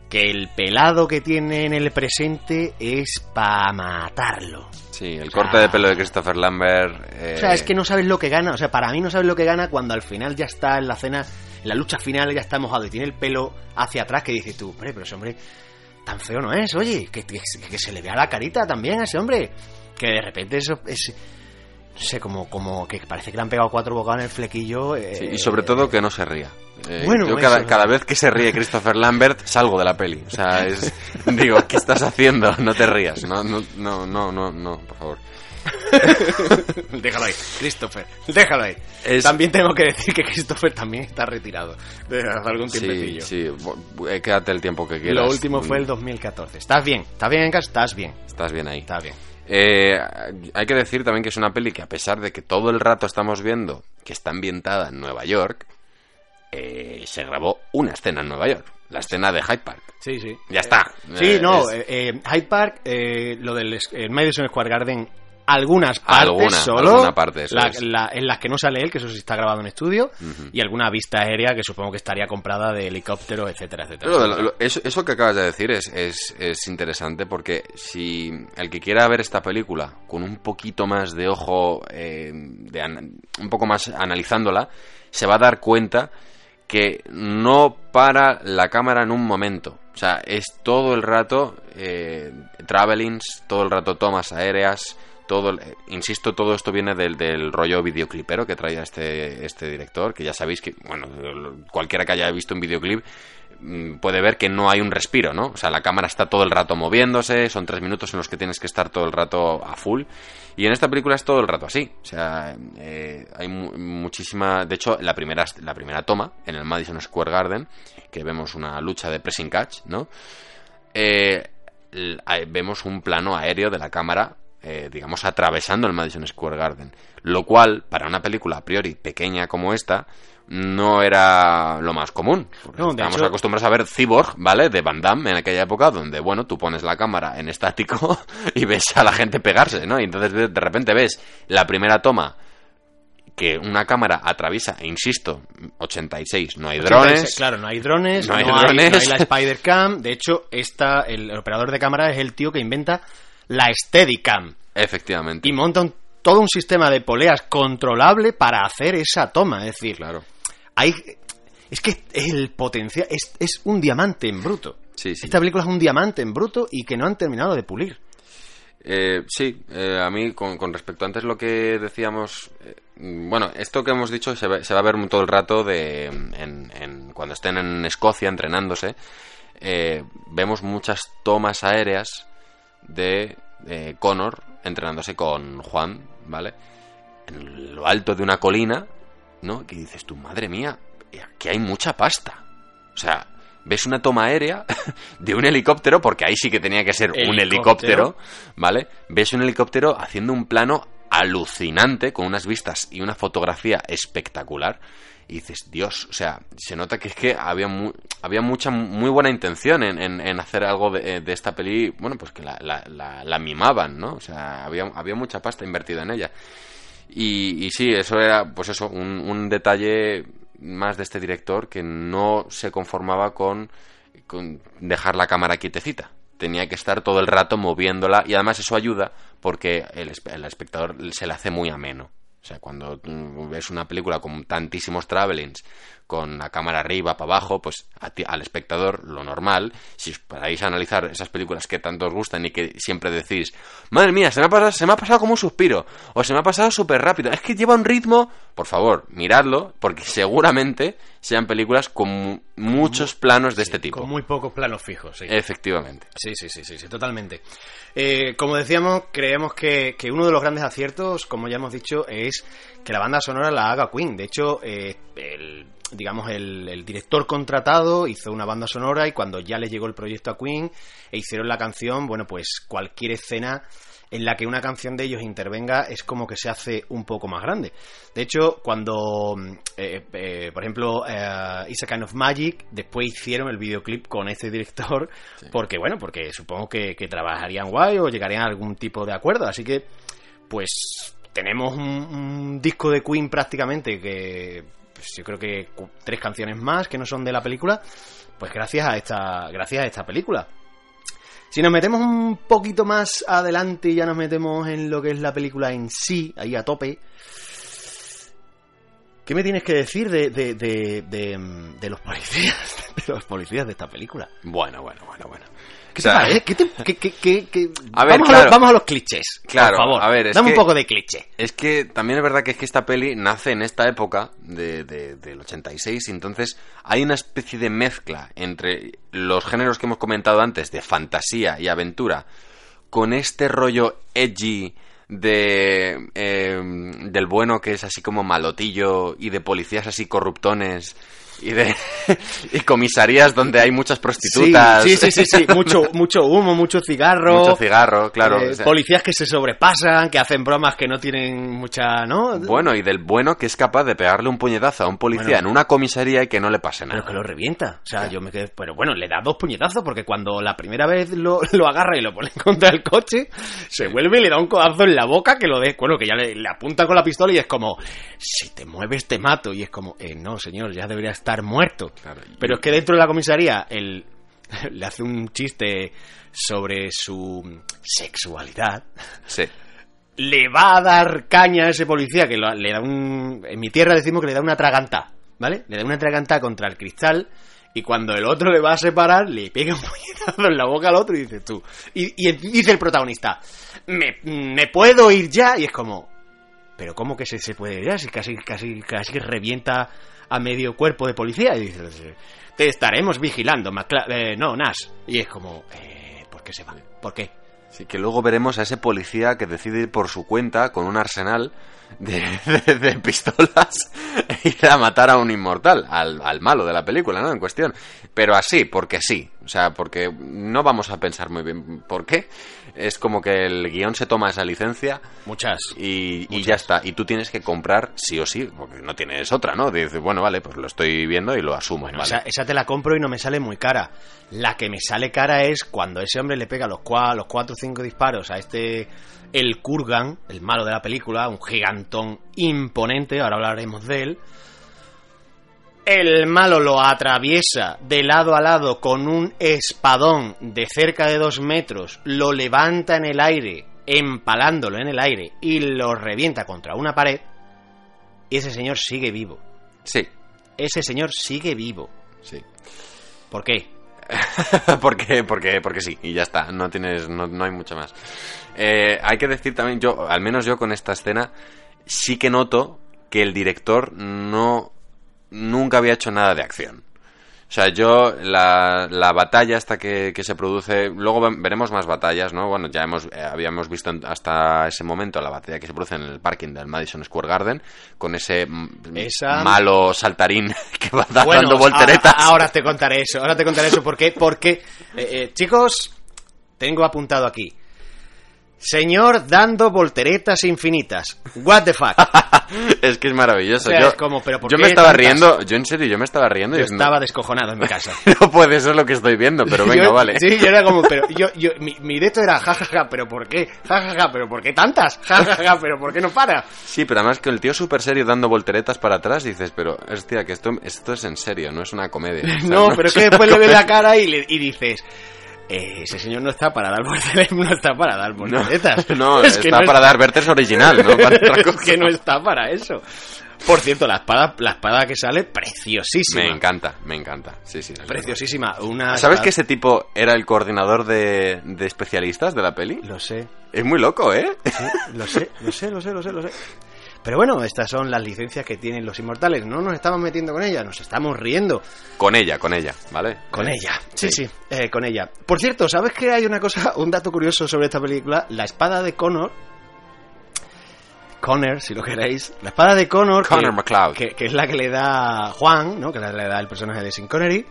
que el pelado que tiene en el presente es para matarlo. Sí, el corte de pelo de Christopher Lambert. eh, O sea, es que no sabes lo que gana. O sea, para mí no sabes lo que gana cuando al final ya está en la cena, en la lucha final ya está mojado y tiene el pelo hacia atrás que dices tú, hombre, pero ese hombre tan feo no es, oye, que, que- que se le vea la carita también a ese hombre. Que de repente eso es... No sé, como, como que parece que le han pegado cuatro bocados en el flequillo. eh, Sí, y sobre todo que no se ría. Eh, Bueno, yo cada, cada vez que se ríe Christopher Lambert salgo de la peli. O sea, es, digo, ¿qué estás haciendo? No te rías. No, no, no, no, no, no, por favor. déjalo ahí, Christopher, déjalo ahí. Es- También tengo que decir que Christopher también está retirado desde hace algún Sí, tiempecillo. sí, eh, quédate el tiempo que quieras. Lo último fue el 2014. ¿Estás bien? ¿Estás bien en casa? Estás bien. Estás bien ahí. Estás bien. Eh, hay que decir también que es una peli que a pesar de que todo el rato estamos viendo que está ambientada en Nueva York, eh, se grabó una escena en Nueva York. La escena de Hyde Park. Sí, sí. Ya está. Sí, Eh, no, es- eh, eh, Hyde Park, eh, lo del Madison Square Garden, algunas partes Alguna, solo, alguna parte, eso la- es. la- en las que no sale él, que eso sí está grabado en estudio, y alguna vista aérea que supongo que estaría comprada de helicóptero, etcétera, etcétera. Lo- eso, eso que acabas de decir es, es, es interesante porque si el que quiera ver esta película con un poquito más de ojo, eh, de un poco más analizándola, se va a dar cuenta que no para la cámara en un momento. O sea, es todo el rato eh, travelings, todo el rato tomas aéreas, todo, eh, insisto, todo esto viene del, rollo videoclipero que traía este, este director, que ya sabéis que, bueno, cualquiera que haya visto un videoclip mm, puede ver que no hay un respiro, ¿no? O sea, la cámara está todo el rato moviéndose, son tres minutos en los que tienes que estar todo el rato a full. Y en esta película es todo el rato así. O sea, eh, hay mu- muchísima... De hecho, la primera, la primera toma, en el Madison Square Garden, que vemos una lucha de pressing catch, ¿no? Eh, vemos un plano aéreo de la cámara, eh, digamos, atravesando el Madison Square Garden. Lo cual, para una película a priori pequeña como esta, no era lo más común. No, Estábamos hecho- acostumbrados a ver Cyborg, ¿vale? De Van Damme en aquella época, donde, bueno, tú pones la cámara en estático y ves a la gente pegarse, ¿no? Y entonces de repente ves la primera toma que una cámara atraviesa, insisto, 86, no hay drones. 86, Claro, no hay drones, No no hay hay, drones. no hay la Spider-Cam. De hecho, esta, el operador de cámara es el tío que inventa la Steadicam. Efectivamente. Y monta un- todo un sistema de poleas controlable para hacer esa toma. Es decir, Claro. hay, es que el potencial es, es un diamante en bruto. Sí, sí. Esta película es un diamante en bruto y que no han terminado de pulir. Eh, sí, eh, a mí con, con respecto a antes lo que decíamos, eh, bueno, esto que hemos dicho se, ve- se va a ver todo el rato de en, en- cuando estén en Escocia entrenándose, eh, vemos muchas tomas aéreas de eh, Connor entrenándose con Juan, ¿vale? En lo alto de una colina ¿no? Que dices tú, madre mía, aquí hay mucha pasta. O sea, ves una toma aérea de un helicóptero, porque ahí sí que tenía que ser un Helicóptero. helicóptero, ¿vale? Ves un helicóptero haciendo un plano alucinante, con unas vistas y una fotografía espectacular. Y dices, Dios, o sea, se nota que es que había, mu- había mucha, muy buena intención en, en- hacer algo de, esta peli, bueno, pues que la, mimaban, ¿no? O sea, había, había mucha pasta invertida en ella. Y, y sí, eso era, pues eso, un, un detalle más de este director que no se conformaba con, con dejar la cámara quietecita. Tenía que estar todo el rato moviéndola y además eso ayuda porque el, el espectador se le hace muy ameno. O sea, cuando ves una película con tantísimos travelings, con la cámara arriba, para abajo, pues a ti- al espectador lo normal, si os paráis a analizar esas películas que tanto os gustan y que siempre decís, madre mía, se me ha pasado, se me ha pasado como un suspiro, o se me ha pasado súper rápido, es que lleva un ritmo, por favor, miradlo, porque seguramente sean películas con mu- muchos planos de este tipo. Con muy pocos planos fijos, sí. Efectivamente. Sí, sí, sí, sí, sí, totalmente. Eh, como decíamos, creemos que, que uno de los grandes aciertos, como ya hemos dicho, es que la banda sonora la haga Queen. De hecho, eh, el, digamos, el, el director contratado hizo una banda sonora y cuando ya le llegó el proyecto a Queen e hicieron la canción, bueno, pues cualquier escena en la que una canción de ellos intervenga es como que se hace un poco más grande. De hecho, cuando, mm, eh, eh, por ejemplo, eh, It's a Kind of Magic, después hicieron el videoclip con este director, porque, bueno, porque supongo que, que trabajarían guay o llegarían a algún tipo de acuerdo. Así que, pues, tenemos un, un disco de Queen prácticamente que, pues, yo creo que tres canciones más que no son de la película, pues gracias a esta, gracias a esta película. Si nos metemos un poquito más adelante y ya nos metemos en lo que es la película en sí, ahí a tope. ¿Qué me tienes que decir de, de, de, de los policías? De los policías de esta película. Bueno, bueno, bueno, bueno. ¿Qué O sea, te parece? ¿Qué te- qué- qué- qué- qué- A ver, vamos, a los, vamos a los clichés. Claro, por favor. a ver, es Dame que- un poco de cliché. Es que también es verdad que es que esta peli nace en esta época de, de- del 86 y entonces hay una especie de mezcla entre los géneros que hemos comentado antes de fantasía y aventura con este rollo edgy de eh, del bueno que es así como malotillo y de policías así corruptones y de y comisarías donde hay muchas prostitutas Sí, sí, sí, sí, sí. Mucho, mucho humo, mucho cigarro. mucho cigarro claro eh, o sea, policías que se sobrepasan, que hacen bromas que no tienen mucha, ¿no? Bueno, y del bueno que es capaz de pegarle un puñetazo a un policía Bueno. en una comisaría y que no le pase nada. Pero que lo revienta. O sea, yo me quedé. Pero bueno, le da dos puñetazos porque cuando la primera vez lo, lo agarra y lo pone contra el coche, se vuelve y le da un codazo en la boca que lo de. Bueno, que ya le, le apunta con la pistola y es como. Si te mueves, te mato. Y es como. Eh, no, señor, ya debería estar muerto. Claro, Pero es que dentro de la comisaría, él le hace un chiste sobre su sexualidad Sí. le va a dar caña a ese policía que lo- le da un... En mi tierra decimos que le da una tragantá, ¿vale? Le da una tragantá contra el cristal y cuando el otro le va a separar, le pega un puñetazo en la boca al otro y dices tú... Y, y dice el protagonista, ¿me, ¿me puedo ir ya? Y es como... ¿Pero cómo que se, se puede ir ya? Si casi, casi, casi revienta a medio cuerpo de policía. Y dices, te estaremos vigilando, Macla- eh, no, Nash. Y es como, eh, ¿por qué se va? ¿Por qué? Sí, que luego veremos a ese policía que decide ir por su cuenta con un arsenal de, de- de pistolas ir a matar a un inmortal, al, al malo de la película, ¿no? En cuestión. Pero así, porque sí. O sea, porque no vamos a pensar muy bien por qué. Es como que el guion se toma esa licencia Muchas. y, y ya está. Y tú tienes que comprar sí o sí, porque no tienes otra, ¿no? Dices, bueno, vale, pues lo estoy viendo y lo asumo. Bueno, ¿vale? esa, esa te la compro y no me sale muy cara. La que me sale cara es cuando ese hombre le pega los, cua- los cuatro o cinco disparos a este, el Kurgan, el malo de la película, un gigantón imponente, ahora hablaremos de él. El malo lo atraviesa de lado a lado con un espadón de cerca de dos metros, lo levanta en el aire, empalándolo en el aire y lo revienta contra una pared. Y ese señor sigue vivo. Sí, Ese señor sigue vivo. sí. ¿Por qué? porque, porque, porque sí, y ya está, no tienes, no, no hay mucho más. Eh, hay que decir también, yo, al menos yo con esta escena, sí que noto que el director no, nunca había hecho nada de acción. O sea, yo, la, la batalla hasta que, que se produce, luego ve- veremos más batallas, ¿no? Bueno, ya hemos, eh, habíamos visto hasta ese momento la batalla que se produce en el parking del Madison Square Garden, con ese Esa- malo saltarín que va Bueno, dando volteretas. a- a- ahora te contaré eso, ahora te contaré eso. ¿Por qué? Porque, eh, eh, chicos, tengo apuntado aquí. Señor dando volteretas infinitas. What the fuck. es que es maravilloso. O sea, yo es como, ¿pero por yo qué me estaba tantas? riendo, yo en serio, yo me estaba riendo. Yo estaba descojonado en mi casa. no puede ser lo que estoy viendo, pero venga, Yo- vale. Sí, yo era como, pero yo, yo, mi, mi de esto era jajaja, pero ¿por qué? Jajaja, pero ¿por qué tantas? Jajaja, pero ¿por qué no para? Sí, pero además que el tío súper serio dando volteretas para atrás dices, pero hostia, que esto, esto es en serio, no es una comedia. No, pero es que después le ves la cara y, le, y dices, eh, ese señor no está para dar no está para dar volteretas. No, Es que está no para dar Verters original, ¿no? Para es que no está para eso. Por cierto, la espada, la espada que sale, preciosísima. Me encanta, me encanta. Sí, sí. Preciosísima. Una ¿Sabes que ese tipo era el coordinador de, de especialistas de la peli? Lo sé, Es muy loco, ¿eh? sí, lo sé, lo sé, lo sé, lo sé, lo sé. Pero bueno, estas son las licencias que tienen los inmortales. No nos estamos metiendo con ellas, nos estamos riendo Con ella, con ella, ¿vale? con ella. Sí, sí, eh, con ella. Por cierto, ¿sabes que hay una cosa, un dato curioso sobre esta película? La espada de Connor. Connor, si lo queréis. La espada de Connor. Connor que, MacLeod. Que, que es la que le da Juan, ¿no? Que la- le da el personaje de Sin Connery.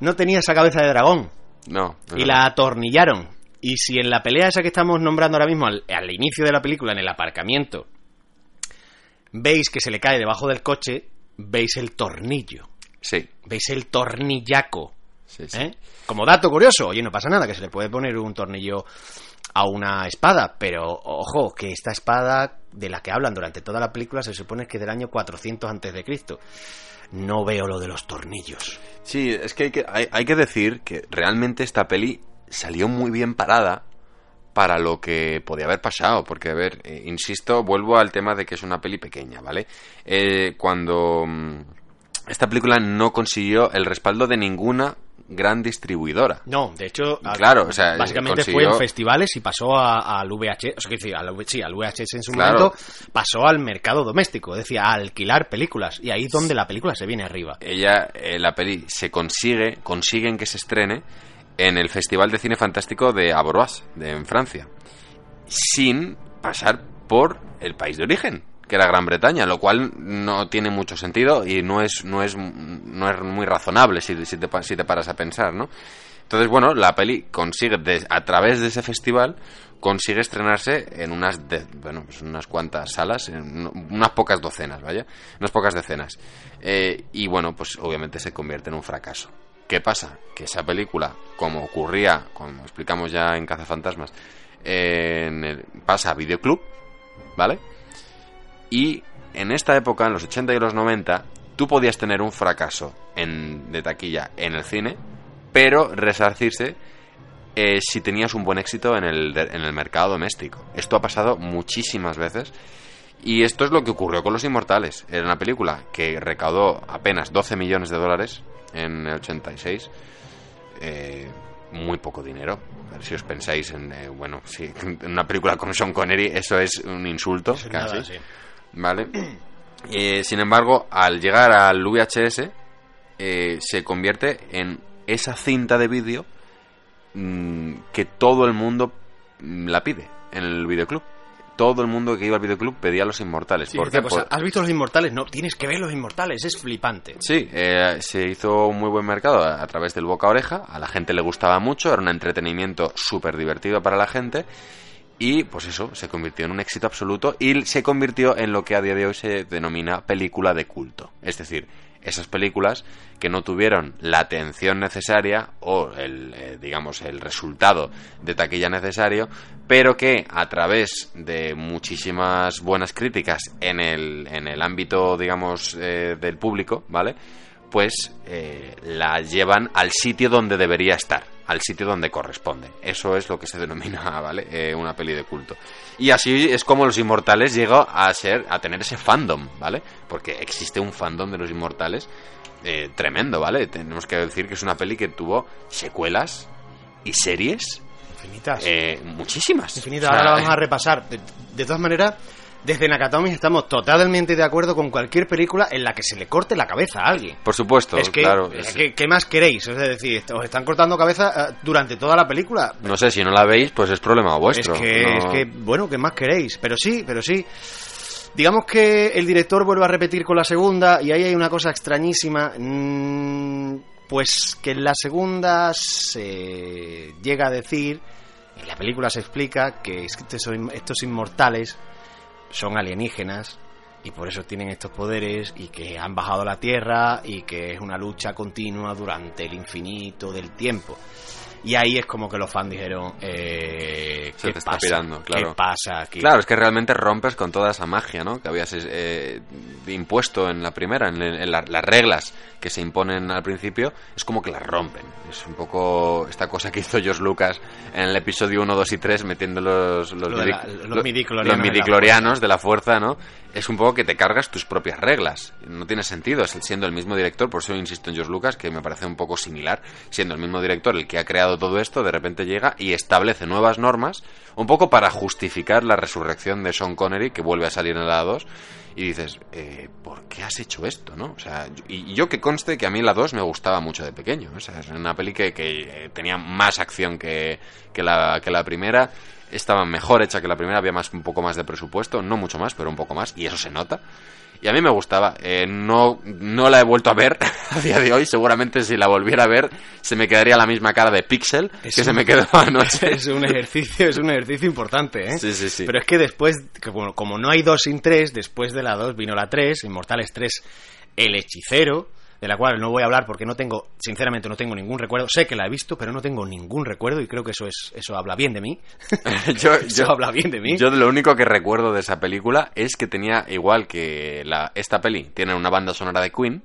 No tenía esa cabeza de dragón. No. y la atornillaron. Y si en la pelea esa que estamos nombrando ahora mismo, al, al inicio de la película, en el aparcamiento, veis que se le cae debajo del coche, veis el tornillo. Sí, Veis el tornillaco. sí, sí. ¿eh? Como dato curioso, oye, no pasa nada, que se le puede poner un tornillo a una espada, pero ojo, que esta espada de la que hablan durante toda la película se supone que es del año 400 antes de Cristo. No veo lo de los tornillos. Sí, es que hay, que hay, hay que decir que realmente esta peli salió muy bien parada para lo que podía haber pasado. Porque, a ver, eh, insisto, vuelvo al tema de que es una peli pequeña, ¿vale? Eh, cuando mm, esta película no consiguió el respaldo de ninguna gran distribuidora. No, de hecho, Claro, o sea, básicamente consiguió- fue en festivales y pasó a- al VH, o sea, decir, al, sí, al VHS en su Claro. momento, pasó al mercado doméstico, es decir, a alquilar películas, y ahí es donde la película se viene arriba. Ella, eh, la peli, se consigue, consiguen que se estrene en el Festival de Cine Fantástico de Avrois, de, en Francia, sin pasar por el país de origen, que era Gran Bretaña, lo cual no tiene mucho sentido y no es, no es, no es muy razonable si, te, si te paras a pensar, ¿no? Entonces, bueno, la peli consigue, de- a través de ese festival, consigue estrenarse en unas, de- bueno, pues unas cuantas salas, en un- unas pocas docenas, vaya, unas pocas decenas. Eh, y bueno, pues obviamente se convierte en un fracaso. ¿Qué pasa? Que esa película, como ocurría, como explicamos ya en Cazafantasmas, en el- pasa a videoclub, ¿vale? Y en esta época, en los 80 y los 90, tú podías tener un fracaso en, de taquilla en el cine, pero resarcirse eh, si tenías un buen éxito en el, en el mercado doméstico. Esto ha pasado muchísimas veces. Y esto es lo que ocurrió con Los Inmortales. Era una película que recaudó apenas 12 millones de dólares en el 86. Eh, muy poco dinero. Si os pensáis en, eh, bueno, si en una película con Sean Connery, eso es un insulto. Es casi. nada, sí. ¿Vale? Eh, sin embargo, al llegar al VHS, eh, se convierte en esa cinta de vídeo mm, que todo el mundo mm, la pide en el videoclub. Todo el mundo que iba al videoclub pedía Los Inmortales. Sí, ¿Por qué? pues, Por- ¿Has visto Los Inmortales? No, tienes que ver Los Inmortales, es flipante. Sí, eh, se hizo un muy buen mercado a, a través del boca a oreja, a la gente le gustaba mucho, era un entretenimiento súper divertido para la gente y pues eso, se convirtió en un éxito absoluto y se convirtió en lo que a día de hoy se denomina película de culto. Es decir, esas películas que no tuvieron la atención necesaria o el, eh, digamos, el resultado de taquilla necesario, pero que a través de muchísimas buenas críticas en el, en el ámbito, digamos, eh, del público, ¿vale? Pues eh, la llevan al sitio donde debería estar, al sitio donde corresponde. Eso es lo que se denomina, ¿vale? Eh, una peli de culto. Y así es como Los Inmortales llegó a ser, a tener ese fandom, ¿vale? Porque existe un fandom de Los Inmortales eh, tremendo, ¿vale? Tenemos que decir que es una peli que tuvo secuelas y series Infinitas. eh, muchísimas. Infinitas, O sea, ahora la vamos a repasar. De, de todas maneras, desde Nakatomi estamos totalmente de acuerdo con cualquier película en la que se le corte la cabeza a alguien. Por supuesto, es que, claro. es es- que, ¿qué más queréis? Es decir, os están cortando cabeza eh, durante toda la película. No sé, si no la veis, pues es problema vuestro. Es que, no- es que, bueno, ¿qué más queréis? Pero sí, pero sí. Digamos que el director vuelve a repetir con la segunda y ahí hay una cosa extrañísima. mm, Pues que en la segunda se llega a decir, en la película se explica que estos inmortales son alienígenas y por eso tienen estos poderes y que han bajado a la Tierra y que es una lucha continua durante el infinito del tiempo. Y ahí es como que los fans dijeron, eh, ¿qué te está pasa? pirando, claro. ¿Qué pasa aquí? Claro, es que realmente rompes con toda esa magia, ¿no? Que habías eh, impuesto en la primera, en, en la- las reglas que se imponen al principio, es como que las rompen. Es un poco esta cosa que hizo George Lucas en el episodio 1, 2 y 3, metiendo los, los, Lo de la- midi- los los midichlorianos de la fuerza, ¿no? Es un poco que te cargas tus propias reglas. No tiene sentido, siendo el mismo director, por eso insisto en George Lucas, que me parece un poco similar, siendo el mismo director el que ha creado todo esto, de repente llega y establece nuevas normas, un poco para justificar la resurrección de Sean Connery, que vuelve a salir en la 2, y dices, eh, ¿por qué has hecho esto, no? O sea, y yo que conste que a mí la 2 me gustaba mucho de pequeño, o sea, es una peli que, que, eh, tenía más acción que, que, la, que la primera, estaba mejor hecha que la primera, había más un poco más de presupuesto, no mucho más, pero un poco más, y eso se nota. Y a mí me gustaba. Eh, no, no la he vuelto a ver a día de hoy. Seguramente si la volviera a ver se me quedaría la misma cara de Pixel que se me quedó anoche. es un ejercicio, es un ejercicio importante, ¿eh? Sí, sí, sí. Pero es que después, que como, como no hay dos sin tres, después de la dos vino la tres, Inmortales 3, El Hechicero, de la cual no voy a hablar porque no tengo, sinceramente no tengo ningún recuerdo. Sé que la he visto, pero no tengo ningún recuerdo y creo que eso es eso habla bien de mí. yo, Eso yo- habla bien de mí. Yo lo único que recuerdo de esa película es que tenía, igual que la, esta peli, tiene una banda sonora de Queen.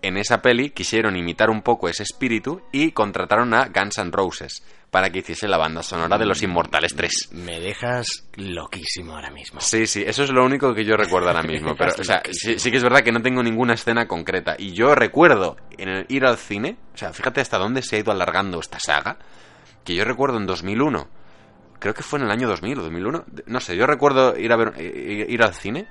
En esa peli quisieron imitar un poco ese espíritu y contrataron a Guns N' Roses para que hiciese la banda sonora de Los Inmortales 3. Me dejas loquísimo ahora mismo. Sí, sí, eso es lo único que yo recuerdo ahora mismo. Pero, o sea, sí, sí que es verdad que no tengo ninguna escena concreta. Y yo recuerdo en el ir al cine, o sea, fíjate hasta dónde se ha ido alargando esta saga, que yo recuerdo en 2001, creo que fue en el año 2000 o 2001, no sé, yo recuerdo ir a ver, eh, ir al cine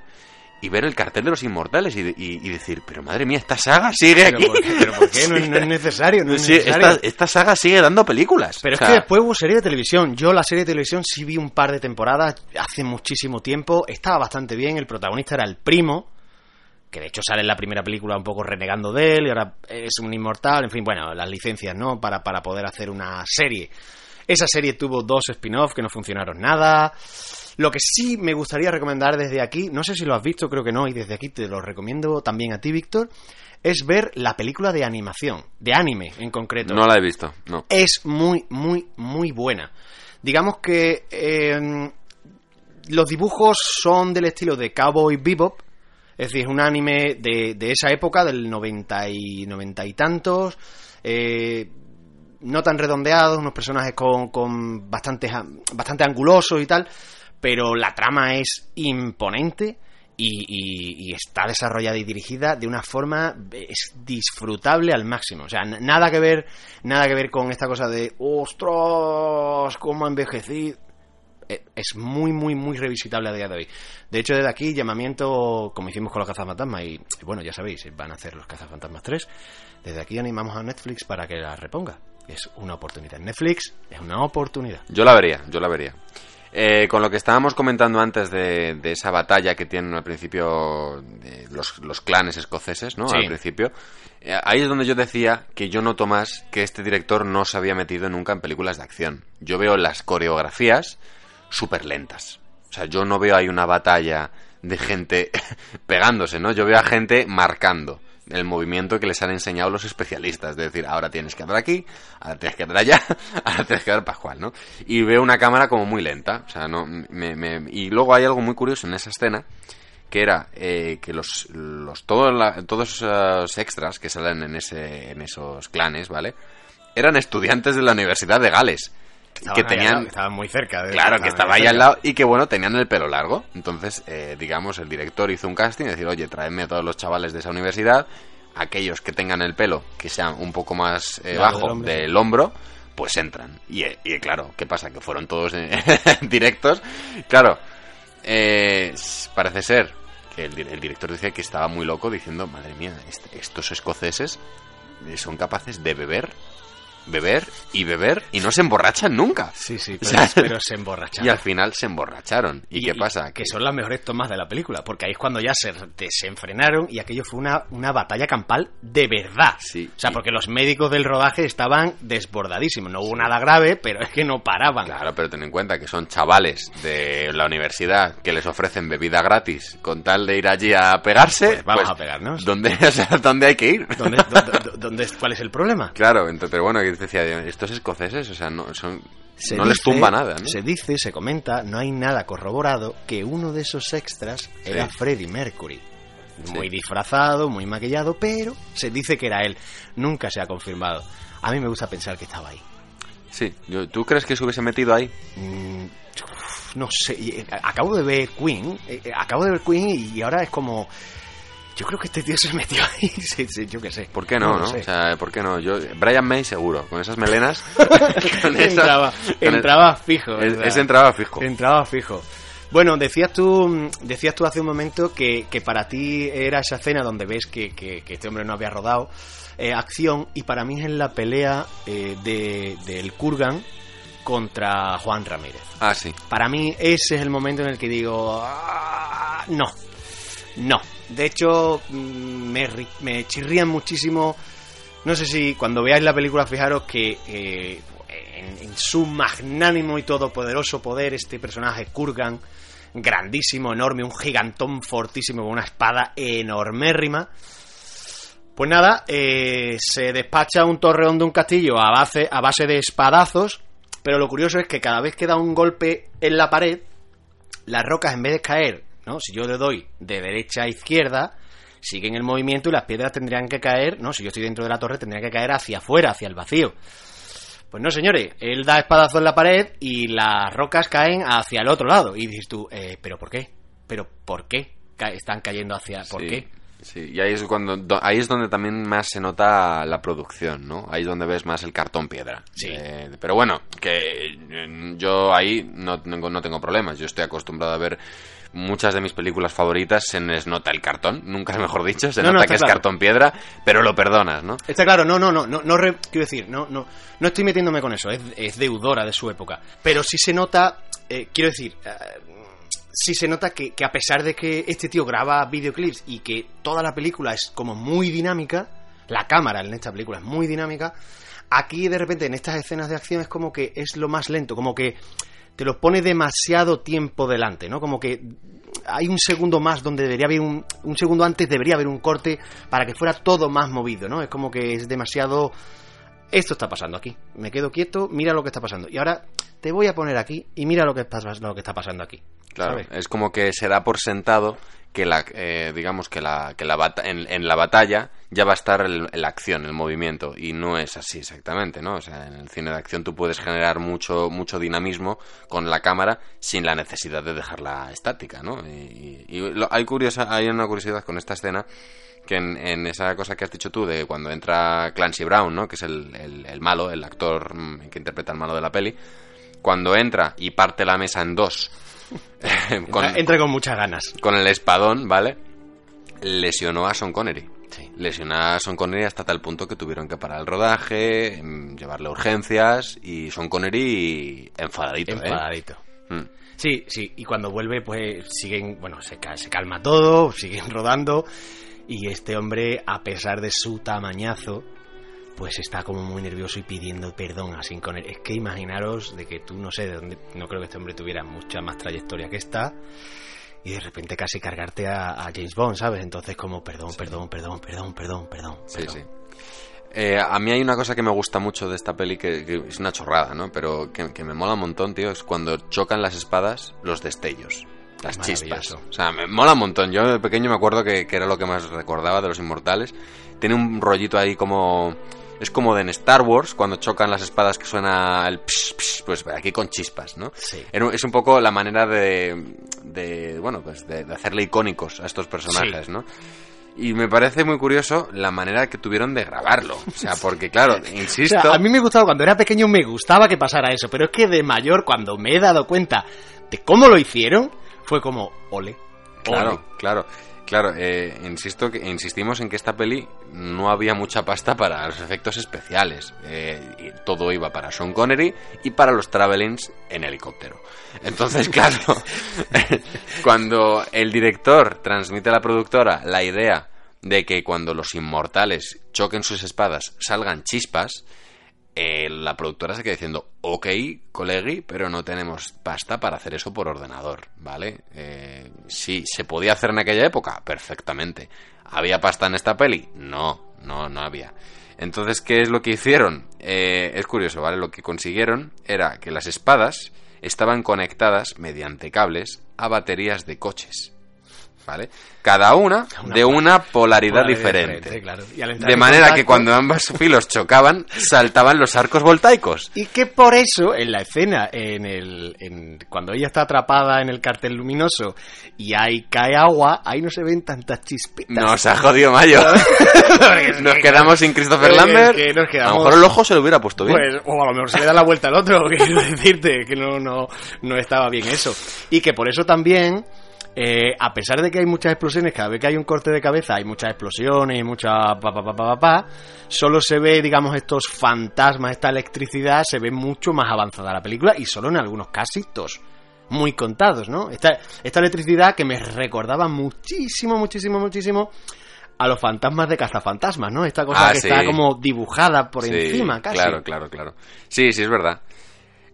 y ver el cartel de los inmortales y, y- y decir, pero madre mía, esta saga sigue Pero aquí. ¿por qué? ¿Pero por qué? No, es- no es necesario, no es Sí, necesario. esta, esta saga sigue dando películas. Pero O es que después hubo serie de televisión. Yo la serie de televisión sí vi un par de temporadas hace muchísimo tiempo. Estaba bastante bien. El protagonista era el primo, que de hecho sale en la primera película un poco renegando de él y ahora es un inmortal. En fin, bueno, las licencias, ¿no? Para, para poder hacer una serie. Esa serie tuvo dos spin-offs que no funcionaron nada. Lo que sí me gustaría recomendar desde aquí, no sé si lo has visto, creo que no, y desde aquí te lo recomiendo también a ti, Víctor, es ver la película de animación, de anime en concreto no la he visto, no. es muy, muy, muy buena. Digamos que eh, los dibujos son del estilo de Cowboy Bebop, es decir, es un anime de, de esa época, del 90 y, 90 y tantos, eh, no tan redondeados, unos personajes con, con bastantes, bastante angulosos y tal, pero la trama es imponente y, está desarrollada y dirigida de una forma es disfrutable al máximo. O sea, nada que ver, nada que ver con esta cosa de ostras, cómo ha envejecido. Eh, Es muy, muy, muy revisitable a día de hoy. De hecho, desde aquí, llamamiento, como hicimos con los cazafantasmas, y bueno, ya sabéis, van a hacer los cazafantasmas 3. Desde aquí animamos a Netflix para que la reponga. Es una oportunidad. Netflix es una oportunidad. Yo la vería, yo la vería. Eh, con lo que estábamos comentando antes de, de esa batalla que tienen al principio de los, los clanes escoceses, ¿no? Sí. Al principio. eh, ahí es donde yo decía que yo noto más que este director no se había metido nunca en películas de acción. Yo veo las coreografías súper lentas. O sea, yo no veo ahí una batalla de gente pegándose, ¿no? Yo veo a gente marcando el movimiento que les han enseñado los especialistas. De decir, ahora tienes que dar aquí, ahora tienes que dar allá, ahora tienes que dar pascual, ¿no? Y veo una cámara como muy lenta. O sea, no, me, me- y luego hay algo muy curioso en esa escena que era eh, que los, los todos, la- todos los extras que salen en, ese, en esos clanes, ¿vale? Eran estudiantes de la Universidad de Gales. Estaban que tenían lado, estaban muy cerca. de- Claro, que estaba ahí cerca. al lado y que bueno, tenían el pelo largo. Entonces, eh, digamos, el director hizo un casting decir, oye, traedme a todos los chavales de esa universidad, aquellos que tengan el pelo que sea un poco más eh, bajo del hombro. del hombro, pues entran. Y, eh, y, claro, ¿qué pasa? Que fueron todos eh, directos. Claro, eh, parece ser que el, di- el director decía que estaba muy loco diciendo, madre mía, est- estos escoceses son capaces de beber, beber y beber y no se emborrachan nunca. Sí, sí, O pero, sea, pero se emborracharon. Y al final se emborracharon. ¿Y, qué pasa? Que son las mejores tomas de la película, porque ahí es cuando ya se desenfrenaron y aquello fue una, una batalla campal de verdad. Sí. O sea, porque los médicos del rodaje estaban desbordadísimos. No hubo nada grave, pero es que no paraban. Claro, pero ten en cuenta que son chavales de la universidad que les ofrecen bebida gratis con tal de ir allí a pegarse. Pues vamos a pegarnos. ¿dónde, o sea, ¿Dónde hay que ir? ¿Dónde, dónde- dónde- cuál es el problema? Claro, ento- pero bueno, decía, estos escoceses, o sea, no, son, Se no les tumba nada, ¿no? Se dice, se comenta, no hay nada corroborado que uno de esos extras era Sí. Freddie Mercury. Sí. Muy disfrazado, muy maquillado, pero se dice que era él. Nunca se ha confirmado. A mí me gusta pensar que estaba ahí. Sí, ¿tú crees que se hubiese metido ahí? Mm, uf, no sé, eh, acabo de ver Queen, eh, eh, acabo de ver Queen y ahora es como... Yo creo que este tío se metió ahí, sí, sí, yo qué sé. ¿Por qué no, no? sé. O sea, ¿por qué no? Yo, Brian May seguro, con esas melenas. con esas- entraba, con entraba fijo. es- ese entraba fijo. Entraba fijo. Bueno, decías tú, decías tú hace un momento que, que para ti era esa escena donde ves que, que- que este hombre no había rodado eh, acción y para mí es en la pelea eh, de, del Kurgan contra Juan Ramírez. Ah, sí. Para mí ese es el momento en el que digo, "Ah, no, no. De hecho, mm, me, me chirrían muchísimo. No sé si cuando veáis la película fijaros que eh, en, su magnánimo y todopoderoso poder este personaje Kurgan, grandísimo, enorme, un gigantón fortísimo con una espada enormérrima. Pues nada, eh, se despacha un torreón de un castillo a base de espadazos, pero lo curioso es que cada vez que da un golpe en la pared, las rocas en vez de caer, ¿no? Si yo le doy de derecha a izquierda, siguen el movimiento y las piedras tendrían que caer, ¿no? Si yo estoy dentro de la torre, tendrían que caer hacia afuera, hacia el vacío. Pues no, señores, él da espadazo en la pared y las rocas caen hacia el otro lado. Y dices tú, eh, ¿pero por qué? ¿Pero por qué ca- están cayendo hacia... ¿Por sí, qué? Sí, y ahí es, cuando, do- ahí es donde también más se nota la producción, ¿no? Ahí es donde ves más el cartón piedra. Sí. Eh, pero bueno, que eh, yo ahí no tengo, no tengo problemas. Yo estoy acostumbrado a ver muchas de mis películas favoritas, se les nota el cartón, nunca mejor dicho, se No, no, nota está que es claro. cartón piedra, pero lo perdonas, ¿no? Está claro, no, no, no, no, no re- quiero decir, no, no, no estoy metiéndome con eso, es, es deudora de su época. Pero sí se nota, eh, quiero decir, eh, sí se nota que, que a pesar de que este tío graba videoclips y que toda la película es como muy dinámica, la cámara en esta película es muy dinámica, aquí de repente en estas escenas de acción es como que es lo más lento, como que te lo pone demasiado tiempo delante, ¿no? Como que hay un segundo más donde debería haber un, un segundo antes debería haber un corte para que fuera todo más movido, ¿no? Es como que es demasiado esto está pasando aquí. Me quedo quieto, mira lo que está pasando. Y ahora te voy a poner aquí y mira lo que, pasa- lo que está pasando aquí. Claro, ¿sabes? es como que se da por sentado que la, eh, digamos que la, que la bata- en, en la batalla ya va a estar la acción, el movimiento, y no es así exactamente, ¿no? O sea, en el cine de acción tú puedes generar mucho, mucho dinamismo con la cámara sin la necesidad de dejarla estática, ¿no? Y, y- y lo- hay, curiosa, hay una curiosidad con esta escena que en, en esa cosa que has dicho tú de cuando entra Clancy Brown, ¿no? Que es el, el- el malo, el actor mm, que interpreta al malo de la peli, cuando entra y parte la mesa en dos, con, Entra, entra con muchas ganas. con el espadón, ¿vale? Lesionó a Sean Connery. Sí. Lesionó a Sean Connery hasta tal punto que tuvieron que parar el rodaje, mm, llevarle urgencias y Sean Connery enfadadito, ¿eh? Enfadadito. Mm. Sí, sí, y cuando vuelve, pues siguen, bueno, se, se calma todo, siguen rodando, y este hombre, a pesar de su tamañazo, pues está como muy nervioso y pidiendo perdón a Sin. Es que imaginaros de que tú, no sé, de dónde, no creo que este hombre tuviera mucha más trayectoria que esta, y de repente casi cargarte a, a James Bond, ¿sabes? Entonces como, perdón, perdón, perdón, perdón, perdón, perdón. Sí, perdón. sí. Eh, a mí hay una cosa que me gusta mucho de esta peli, que, que es una chorrada, ¿no? Pero que, que me mola un montón, tío, es cuando chocan las espadas, los destellos. Las chispas. O sea, me mola un montón. Yo de pequeño me acuerdo que, que era lo que más recordaba de los inmortales. Tiene un rollito ahí como... Es como de en Star Wars, cuando chocan las espadas que suena el psh, psh, pues aquí con chispas, ¿no? Sí. Es un poco la manera de, de bueno, pues de, de hacerle icónicos a estos personajes, Sí. ¿no? Y me parece muy curioso la manera que tuvieron de grabarlo. O sea, porque claro, O insisto... sea, a mí me gustaba, cuando era pequeño me gustaba que pasara eso, pero es que de mayor, cuando me he dado cuenta de cómo lo hicieron, fue como, ole. Claro, ole. claro. Claro, eh, insisto que insistimos en que esta peli no había mucha pasta para los efectos especiales. Eh, y todo iba para Sean Connery y para los travelings en helicóptero. Entonces, claro, cuando el director transmite a la productora la idea de que cuando los inmortales choquen sus espadas salgan chispas, eh, la productora se queda diciendo, ok, colegui, pero no tenemos pasta para hacer eso por ordenador, ¿vale? Eh, sí, ¿se podía hacer en aquella época? Perfectamente. ¿Había pasta en esta peli? No, no, no había. Entonces, ¿qué es lo que hicieron? Eh, es curioso, ¿vale? Lo que consiguieron era que las espadas estaban conectadas mediante cables a baterías de coches. ¿Vale? Cada una, Una de una polaridad polaridad diferente. diferente, claro. Y al entrar De manera que cuando ambos filos chocaban, saltaban los arcos voltaicos. Y que por eso, en la escena, en el, en- cuando ella está atrapada en el cartel luminoso y ahí cae agua, ahí no se ven tantas chispitas. Nos ha jodido Mayo. Nos quedamos sin Christopher Lambert. que nos A lo mejor el ojo se lo hubiera puesto bien. Pues, o a lo mejor se le da la vuelta al otro, quiero decirte, que no, no, no estaba bien eso. Y que por eso también, eh, a pesar de que hay muchas explosiones, cada vez que hay un corte de cabeza hay muchas explosiones y mucha pa pa pa pa pa, pa, solo se ve, digamos, estos fantasmas, esta electricidad, se ve mucho más avanzada la película y solo en algunos casitos. Muy contados, ¿no? Esta, esta electricidad que me recordaba muchísimo, muchísimo, muchísimo a los fantasmas de cazafantasmas, ¿no? Esta cosa Ah, que sí. está como dibujada por Sí, encima, casi. Claro, claro, claro. Sí, sí, es verdad.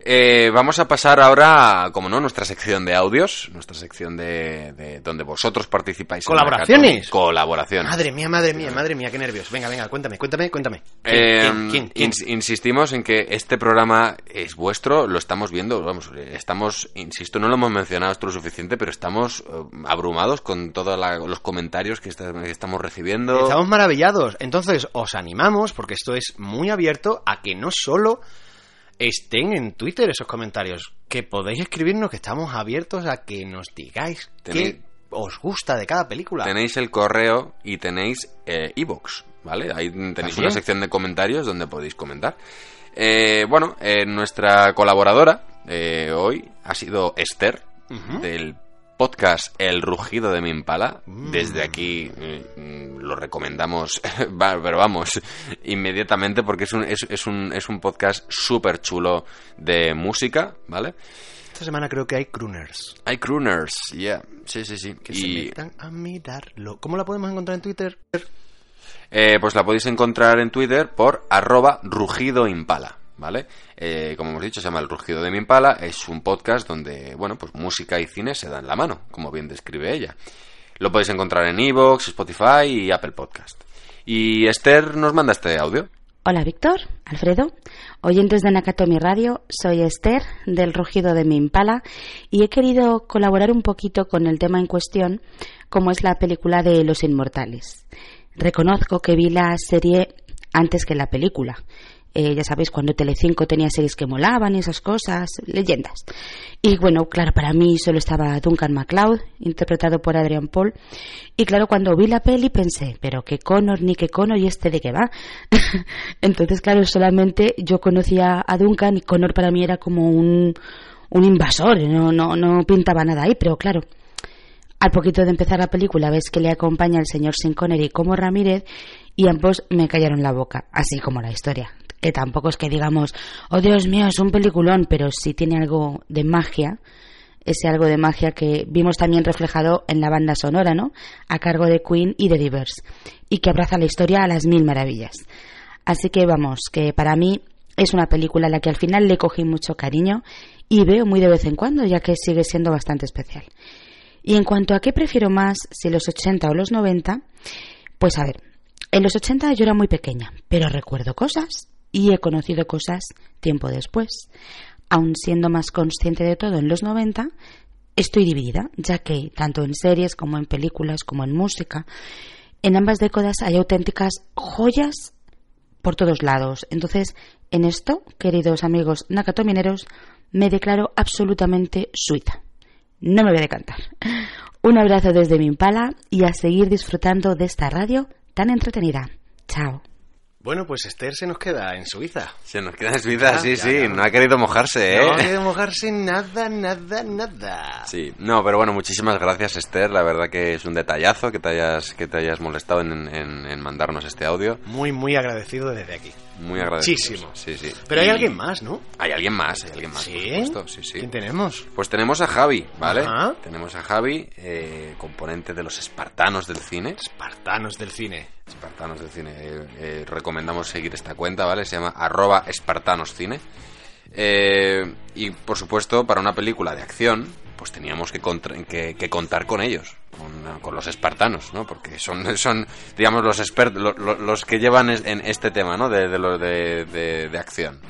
Eh, vamos a pasar ahora, como no, nuestra sección de audios, nuestra sección de, de donde vosotros participáis. ¿Colaboraciones? Colaboraciones. Madre mía, madre mía, madre mía, qué nervios. Venga, venga, cuéntame, cuéntame, cuéntame. ¿Quién, Eh, quién, quién, quién? ins- insistimos en que este programa es vuestro, lo estamos viendo, vamos, eh, estamos, insisto, no lo hemos mencionado esto lo suficiente, pero estamos eh, abrumados con todos los comentarios que, que estamos recibiendo. Estamos maravillados. Entonces, os animamos, porque esto es muy abierto, a que no solo estén en Twitter esos comentarios, que podéis escribirnos, que estamos abiertos a que nos digáis qué os gusta de cada película. Tenéis el correo y tenéis eh, iVoox, ¿vale? Ahí tenéis una sección de comentarios donde podéis comentar. Eh, bueno, eh, nuestra colaboradora eh, hoy ha sido Esther, Ujú. del podcast El Rugido de mi Impala. Mm. Desde aquí mm, lo recomendamos, pero vamos, inmediatamente porque es un, es, es un, es un podcast súper chulo de música, ¿vale? Esta semana creo que hay crooners Hay crooners, yeah, sí, sí, sí. que se Y metan a mirarlo. ¿Cómo la podemos encontrar en Twitter? Eh, pues la podéis encontrar en Twitter por arroba rugido impala, ¿vale? Eh, como hemos dicho, se llama El Rugido de mi Impala, es un podcast donde, bueno, pues música y cine se dan la mano, como bien describe ella. Lo podéis encontrar en Evox, Spotify y Apple Podcast. Y Esther nos manda este audio. Hola Víctor, Alfredo, oyentes de Nakatomi Radio, soy Esther del Rugido de mi Impala y he querido colaborar un poquito con el tema en cuestión, como es la película de Los Inmortales. Reconozco que vi la serie antes que la película. Eh, ya sabéis, cuando Telecinco tenía series que molaban y esas cosas, leyendas. Y bueno, claro, para mí solo estaba Duncan MacLeod, interpretado por Adrian Paul. Y claro, cuando vi la peli pensé, pero qué Connor, ni qué Connor, y este de qué va. Entonces, claro, solamente yo conocía a Duncan y Connor para mí era como un, un invasor, no, no, no pintaba nada ahí, pero claro, al poquito de empezar la película ves que le acompaña el señor Sin Connery como Ramírez y ambos me callaron la boca, así como la historia. Que tampoco es que digamos, oh Dios mío, es un peliculón, pero sí tiene algo de magia, ese algo de magia que vimos también reflejado en la banda sonora, ¿no? A cargo de Queen y de Divers, y que abraza la historia a las mil maravillas. Así que vamos, que para mí es una película a la que al final le cogí mucho cariño y veo muy de vez en cuando, ya que sigue siendo bastante especial. Y en cuanto a qué prefiero más, si los 80 o los 90, pues a ver, en los 80 yo era muy pequeña, pero recuerdo cosas y he conocido cosas tiempo después. Aun siendo más consciente de todo en los 90, estoy dividida, ya que tanto en series como en películas como en música, en ambas décadas hay auténticas joyas por todos lados. Entonces, en esto, queridos amigos nakatomineros, me declaro absolutamente suita. No me voy a decantar. Un abrazo desde mi impala y a seguir disfrutando de esta radio tan entretenida. Chao. Bueno, pues Esther se nos queda en Suiza. Se nos queda en Suiza, Ya, sí, ya, sí. ya. No ha querido mojarse, ¿eh? No hay que mojarse nada, nada, nada. Sí, no, pero bueno, muchísimas gracias Esther, la verdad que es un detallazo que te hayas, que te hayas molestado en, en- en mandarnos este audio, Muy, muy agradecido desde aquí. muy agradecido. Muchísimo. Sí, sí. Pero hay Y alguien más, ¿no? Hay alguien más, hay alguien más, ¿Sí? por supuesto, sí, sí. ¿Quién tenemos? Pues tenemos a Javi, ¿vale? Ajá. Tenemos a Javi, eh, componente de los espartanos del cine. Espartanos del cine. Espartanos del cine. Eh, eh, recomendamos seguir esta cuenta, ¿vale? Se llama arroba espartanoscine. Eh, y por supuesto, para una película de acción, pues teníamos que, contra- contar con ellos, con, los espartanos, ¿no? Porque son, son digamos, los expertos, lo- lo- los que llevan en este tema, ¿no? De, de, de- de- de acción.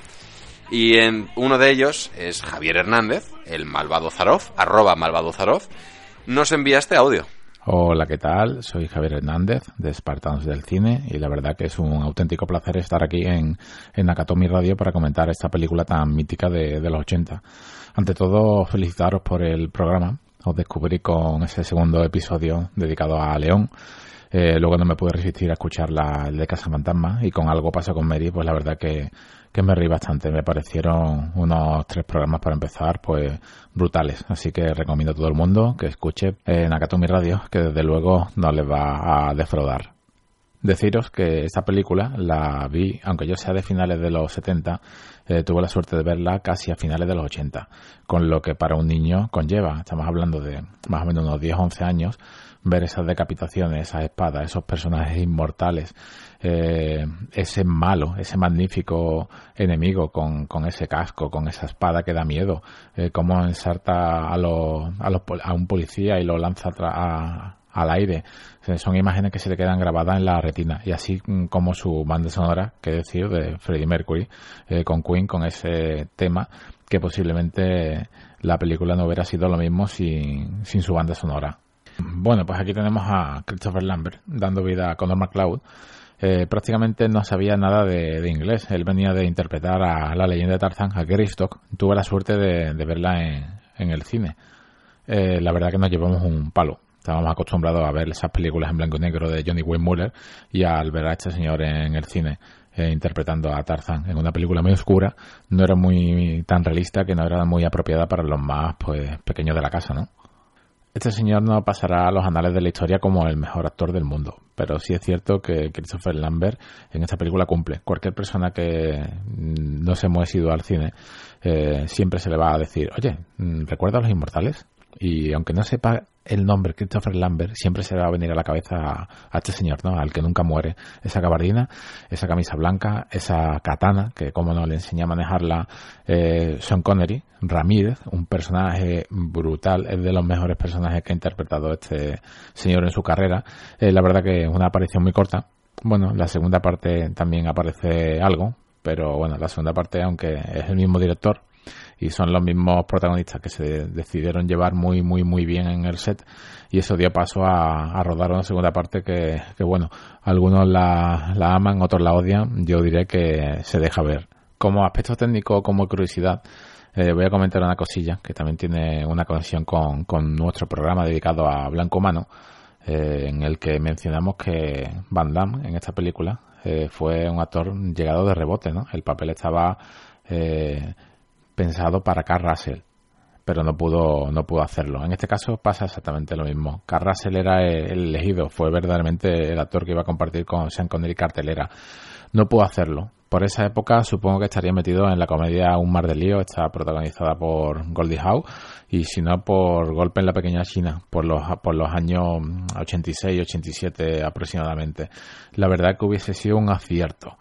Y en, uno de ellos es Javier Hernández, el malvado Zaroff, arroba malvado Zaroff, nos envía este audio. Hola, ¿qué tal? Soy Javier Hernández de Espartanos del Cine y la verdad que es un auténtico placer estar aquí en, en Radio para comentar esta película tan mítica de, de los 80. Ante todo, felicitaros por el programa. Os descubrí con ese segundo episodio dedicado a León. Eh, luego no me pude resistir a escuchar la el de Casa Fantasma y con algo pasa con Mary, pues la verdad que, que me reí bastante. Me parecieron unos tres programas para empezar, pues brutales. Así que recomiendo a todo el mundo que escuche eh, Nakatomi Radio, que desde luego no les va a defraudar. Deciros que esta película la vi, aunque yo sea de finales de los 70, eh, tuve la suerte de verla casi a finales de los 80, con lo que para un niño conlleva, estamos hablando de más o menos unos 10 11 años, ver esas decapitaciones, esas espadas, esos personajes inmortales, eh, ese malo, ese magnífico enemigo con, con ese casco, con esa espada que da miedo, eh, cómo ensarta a, los, a, a un policía y lo lanza a- al aire. Sea, Son imágenes que se le quedan grabadas en la retina. Y así mm, como su banda sonora, que decir, de Freddie Mercury, eh, con Queen, con ese tema, que posiblemente la película no hubiera sido lo mismo sin, sin su banda sonora. Bueno, pues aquí tenemos a Christopher Lambert dando vida a Conor McCloud. Eh, prácticamente no sabía nada de, de inglés. Él venía de interpretar a la leyenda de Tarzán, a Greystock. Tuve la suerte de, verla en, en el cine. Eh, la verdad que nos llevamos un palo. Estábamos acostumbrados a ver esas películas en blanco y negro de Johnny Wayne Muller y al ver a este señor en el cine eh, interpretando a Tarzan en una película muy oscura, no era muy tan realista que no era muy apropiada para los más pues pequeños de la casa, ¿no? Este señor no pasará a los anales de la historia como el mejor actor del mundo, pero sí es cierto que Christopher Lambert en esta película cumple. Cualquier persona que mm, no se hemos ido al cine eh, siempre se le va a decir, oye, mm, ¿recuerda a los inmortales? Y aunque no sepa el nombre Christopher Lambert, siempre se va a venir a la cabeza a, a este señor, ¿no? Al que nunca muere. Esa gabardina, esa camisa blanca, esa katana, que como no le enseña a manejarla eh, Sean Connery, Ramírez, un personaje brutal, es de los mejores personajes que ha interpretado este señor en su carrera. Eh, la verdad que es una aparición muy corta. Bueno, la segunda parte también aparece algo, pero bueno, la segunda parte, aunque es el mismo director, y son los mismos protagonistas que se decidieron llevar muy muy muy bien en el set. Y eso dio paso a, rodar una segunda parte que, bueno algunos la, la aman otros la odian. Yo diré que se deja ver. Como aspecto técnico como curiosidad eh, voy a comentar una cosilla que también tiene una conexión con, con nuestro programa dedicado a Blanco Mano eh, en el que mencionamos que Van Damme en esta película eh, fue un actor llegado de rebote ¿no? el papel estaba pensado para Carl Russell, pero no pudo, no pudo hacerlo. En este caso pasa exactamente lo mismo. Carl Russell era el elegido, fue verdaderamente el actor que iba a compartir con Sean Connery cartelera. No pudo hacerlo. Por esa época supongo que estaría metido en la comedia Un mar de lío, está protagonizada por Goldie Hawn y si no por Golpe en la pequeña China, por los, por los años 86 y 87 aproximadamente. La verdad que hubiese sido un acierto.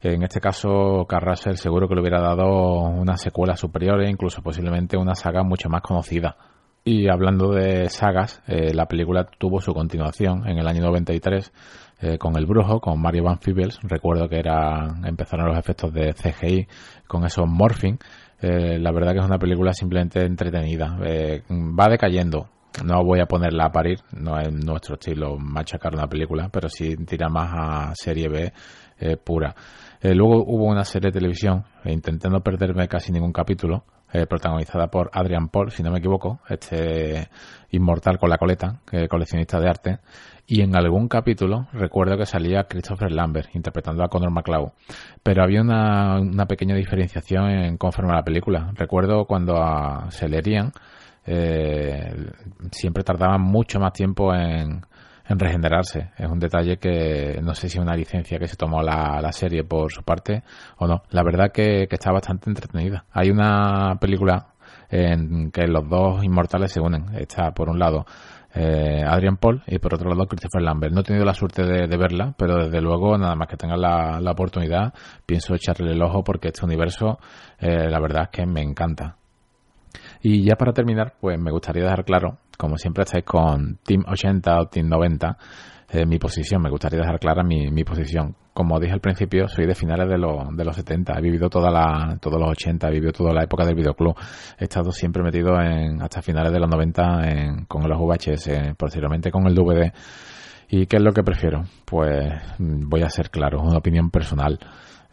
En este caso, Carrasel seguro que le hubiera dado una secuela superior e incluso posiblemente una saga mucho más conocida. Y hablando de sagas, eh, la película tuvo su continuación en el año 93 eh, con El Brujo, con Mario Van Peebles. Recuerdo que era, empezaron los efectos de CGI con esos morphing. Eh, la verdad que es una película simplemente entretenida. Eh, va decayendo. No voy a ponerla a parir, no es nuestro estilo machacar una película, pero sí tira más a serie B pura. Eh, luego hubo una serie de televisión, eh, intenté no perderme casi ningún capítulo, eh, protagonizada por Adrian Paul, si no me equivoco, este inmortal con la coleta, coleccionista de arte, y en algún capítulo recuerdo que salía Christopher Lambert interpretando a Conor McCloud, pero había una, una pequeña diferenciación en conforme a la película. Recuerdo cuando se leerían, siempre tardaban mucho más tiempo en, en regenerarse. Es un detalle que no sé si es una licencia que se tomó la, la serie por su parte o no. La verdad que, que está bastante entretenida. Hay una película en que los dos inmortales se unen. Está por un lado eh, Adrian Paul y por otro lado Christopher Lambert. No he tenido la suerte de, verla, pero desde luego nada más que tenga la, la oportunidad pienso echarle el ojo porque este universo eh, la verdad es que me encanta. Y ya para terminar, pues me gustaría dejar claro, como siempre estáis con Team 80 o Team 90, eh, mi posición, me gustaría dejar clara mi, mi posición. Como dije al principio, soy de finales de, los de los 70, he vivido toda la, todos los 80, he vivido toda la época del videoclub, he estado siempre metido en, hasta finales de los 90 en, con los VHS, posteriormente con el DVD. ¿Y qué es lo que prefiero? Pues mm, voy a ser claro, es una opinión personal.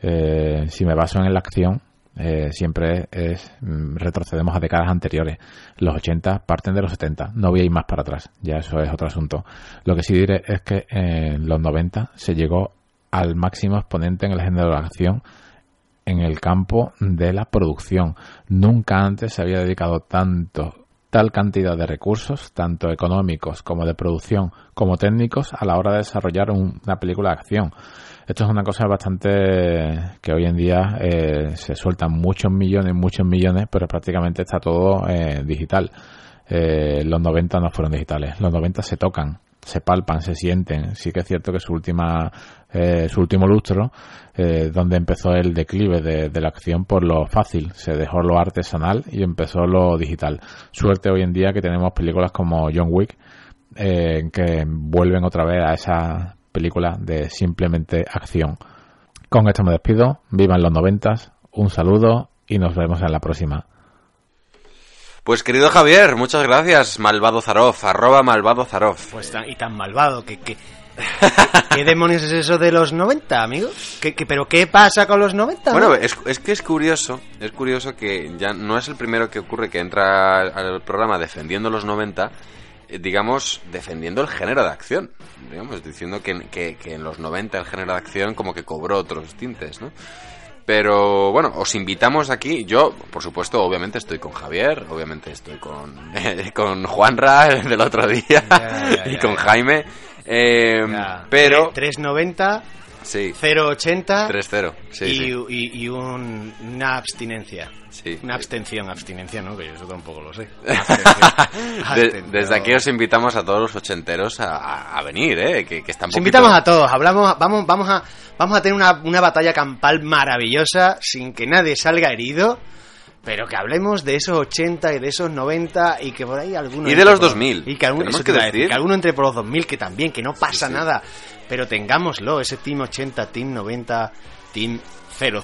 Eh, si me baso en la acción, eh, siempre es mm, retrocedemos a décadas anteriores. Los 80 parten de los 70, no voy a ir más para atrás, ya eso es otro asunto. Lo que sí diré es que en los 90 se llegó al máximo exponente en el género de la acción en el campo de la producción. Nunca antes se había dedicado tanto tal cantidad de recursos, tanto económicos como de producción, como técnicos, a la hora de desarrollar un- una película de acción. Esto es una cosa bastante que hoy en día eh, se sueltan muchos millones, muchos millones, pero prácticamente está todo eh, digital. Eh, los 90 no fueron digitales, los 90 se tocan, se palpan, se sienten. Sí que es cierto que su última, eh, su último lustro, eh, donde empezó el declive de, la acción por lo fácil, se dejó lo artesanal y empezó lo digital. Suerte hoy en día que tenemos películas como John Wick, eh, que vuelven otra vez a esa película de simplemente acción. Con esto me despido, vivan los noventas, un saludo y nos vemos en la próxima. Pues querido Javier, muchas gracias, Malvado Zaroff, arroba Malvado Zaroff. Pues tan, y tan malvado que... que... ¿Qué demonios es eso de los 90, amigo? ¿Qué, qué- pero qué pasa con los 90? Bueno, no? es, es que es curioso, es curioso que ya no es el primero que ocurre que entra al programa defendiendo los 90, eh, digamos, defendiendo el género de acción, digamos, diciendo que, que, que en los 90 el género de acción como que cobró otros tintes, ¿no? Pero bueno, os invitamos aquí. Yo, por supuesto, obviamente estoy con Javier, obviamente estoy con, con Juanra el del otro día Ya, ya, y ya, con. Jaime. eh, pero, 390, sí, 080 3-0. Sí, y, sí, y- y un- una abstinencia. sí. Una abstención, abstinencia, ¿no? Que yo eso tampoco lo sé. De- Abstención. desde aquí os invitamos a todos los ochenteros a, a- venir, ¿eh? Que, que están Os invitamos a todos, hablamos, vamos, vamos a, vamos a tener una, una batalla campal maravillosa sin que nadie salga herido, pero que hablemos de esos 80 y de esos 90 y que por ahí alguno Y de los por 2000. y que alguno, que decir, decir. que alguno entre por los 2000 que también que no pasa sí. nada, pero tengámoslo, ese team 80, team 90, team 00,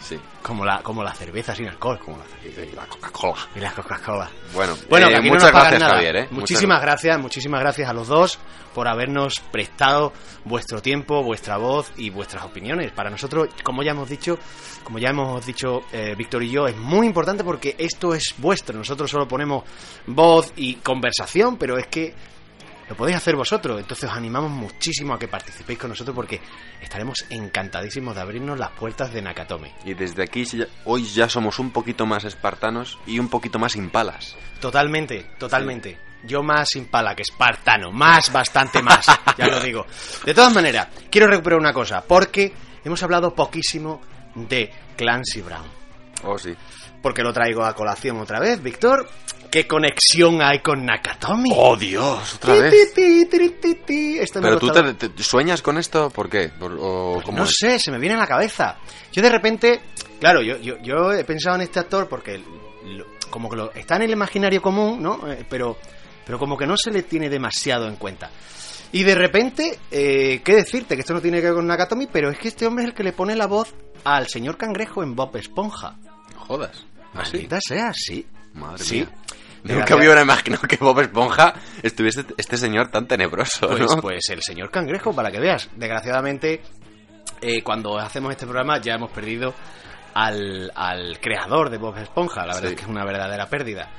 Sí, como la como la cerveza sin alcohol, como la y la Coca-Cola. y la Coca-Cola. Bueno, Bueno, eh, no muchas nos pagan gracias, nada. Javier, ¿eh? Muchísimas gracias, muchísimas gracias a los dos por habernos prestado vuestro tiempo, vuestra voz y vuestras opiniones. Para nosotros, como ya hemos dicho, como ya hemos dicho eh, Víctor y yo, es muy importante porque esto es vuestro. Nosotros solo ponemos voz y conversación, pero es que lo podéis hacer vosotros. Entonces os animamos muchísimo a que participéis con nosotros porque estaremos encantadísimos de abrirnos las puertas de Nakatomi. Y desde aquí hoy ya somos un poquito más espartanos y un poquito más impalas. Totalmente, totalmente. Yo más impala que espartano, más, bastante más, ya lo digo. De todas maneras, quiero recuperar una cosa, porque hemos hablado poquísimo de Clancy Brown. Oh, sí. Porque lo traigo a colación otra vez, Víctor. ¿Qué conexión hay con Nakatomi? ¡Oh, Dios! Otra Ti, vez. ti, ti, ¿Pero tú te, te- sueñas con esto? ¿Por qué? O cómo No es? sé, se me viene a la cabeza. Yo de repente, claro, yo, yo, yo he pensado en este actor porque lo- como que lo, está en el imaginario común, ¿no? Eh, pero, pero como que no se le tiene demasiado en cuenta. Y de repente, eh, ¿qué decirte? Que esto no tiene que ver con Nakatomi, pero es que este hombre es el que le pone la voz al señor Cangrejo en Bob Esponja. Jodas. ¿Ah, sí? Maldita sea, sí. Madre Sí. mía. Nunca me hubiera imaginado que Bob Esponja estuviese este señor tan tenebroso, Pues, ¿no? pues el señor Cangrejo, para que veas. Desgraciadamente, eh, cuando hacemos este programa ya hemos perdido al, al creador de Bob Esponja. La verdad Sí. es que es una verdadera pérdida.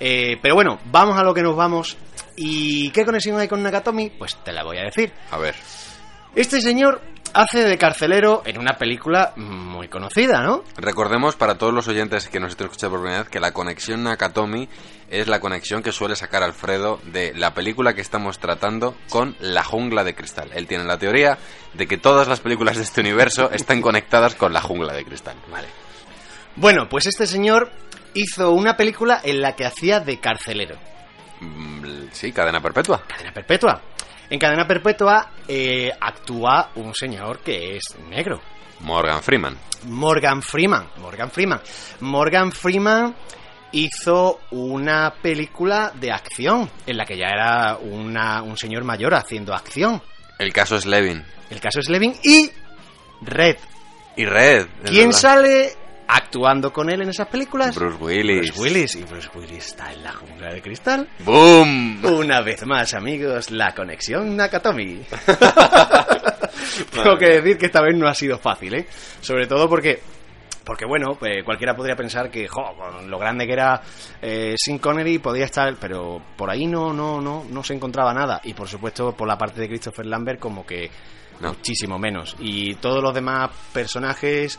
Eh, pero bueno, vamos a lo que nos vamos. ¿Y qué conexión hay con Nakatomi? Pues te la voy a decir. A ver. Este señor hace de carcelero en una película muy conocida, ¿no? Recordemos para todos los oyentes que nos estén escuchando por primera vez que la conexión Nakatomi es la conexión que suele sacar Alfredo de la película que estamos tratando con La Jungla de Cristal. Él tiene la teoría de que todas las películas de este universo están conectadas con La Jungla de Cristal. Vale. Bueno, pues este señor hizo una película en la que hacía de carcelero. Mm, Sí, cadena perpetua. Cadena Perpetua. En Cadena Perpetua eh, actúa un señor que es negro. Morgan Freeman. Morgan Freeman. Morgan Freeman. Morgan Freeman hizo una película de acción en la que ya era una- un señor mayor haciendo acción. El caso es Levin. El caso es Levin y Red. Y Red. ¿Quién verdad. sale actuando con él en esas películas? Bruce Willis. Bruce Willis. Y Bruce Willis está en la jungla de cristal. ¡Boom! Una vez más, amigos, la conexión Nakatomi. Tengo que decir que esta vez no ha sido fácil, ¿eh? Sobre todo porque, porque bueno, pues cualquiera podría pensar que, jo, con lo grande que era eh, Sin Connery podía estar, pero por ahí no, no, no, no se encontraba nada. Y por supuesto, por la parte de Christopher Lambert, como que No. muchísimo menos. Y todos los demás personajes.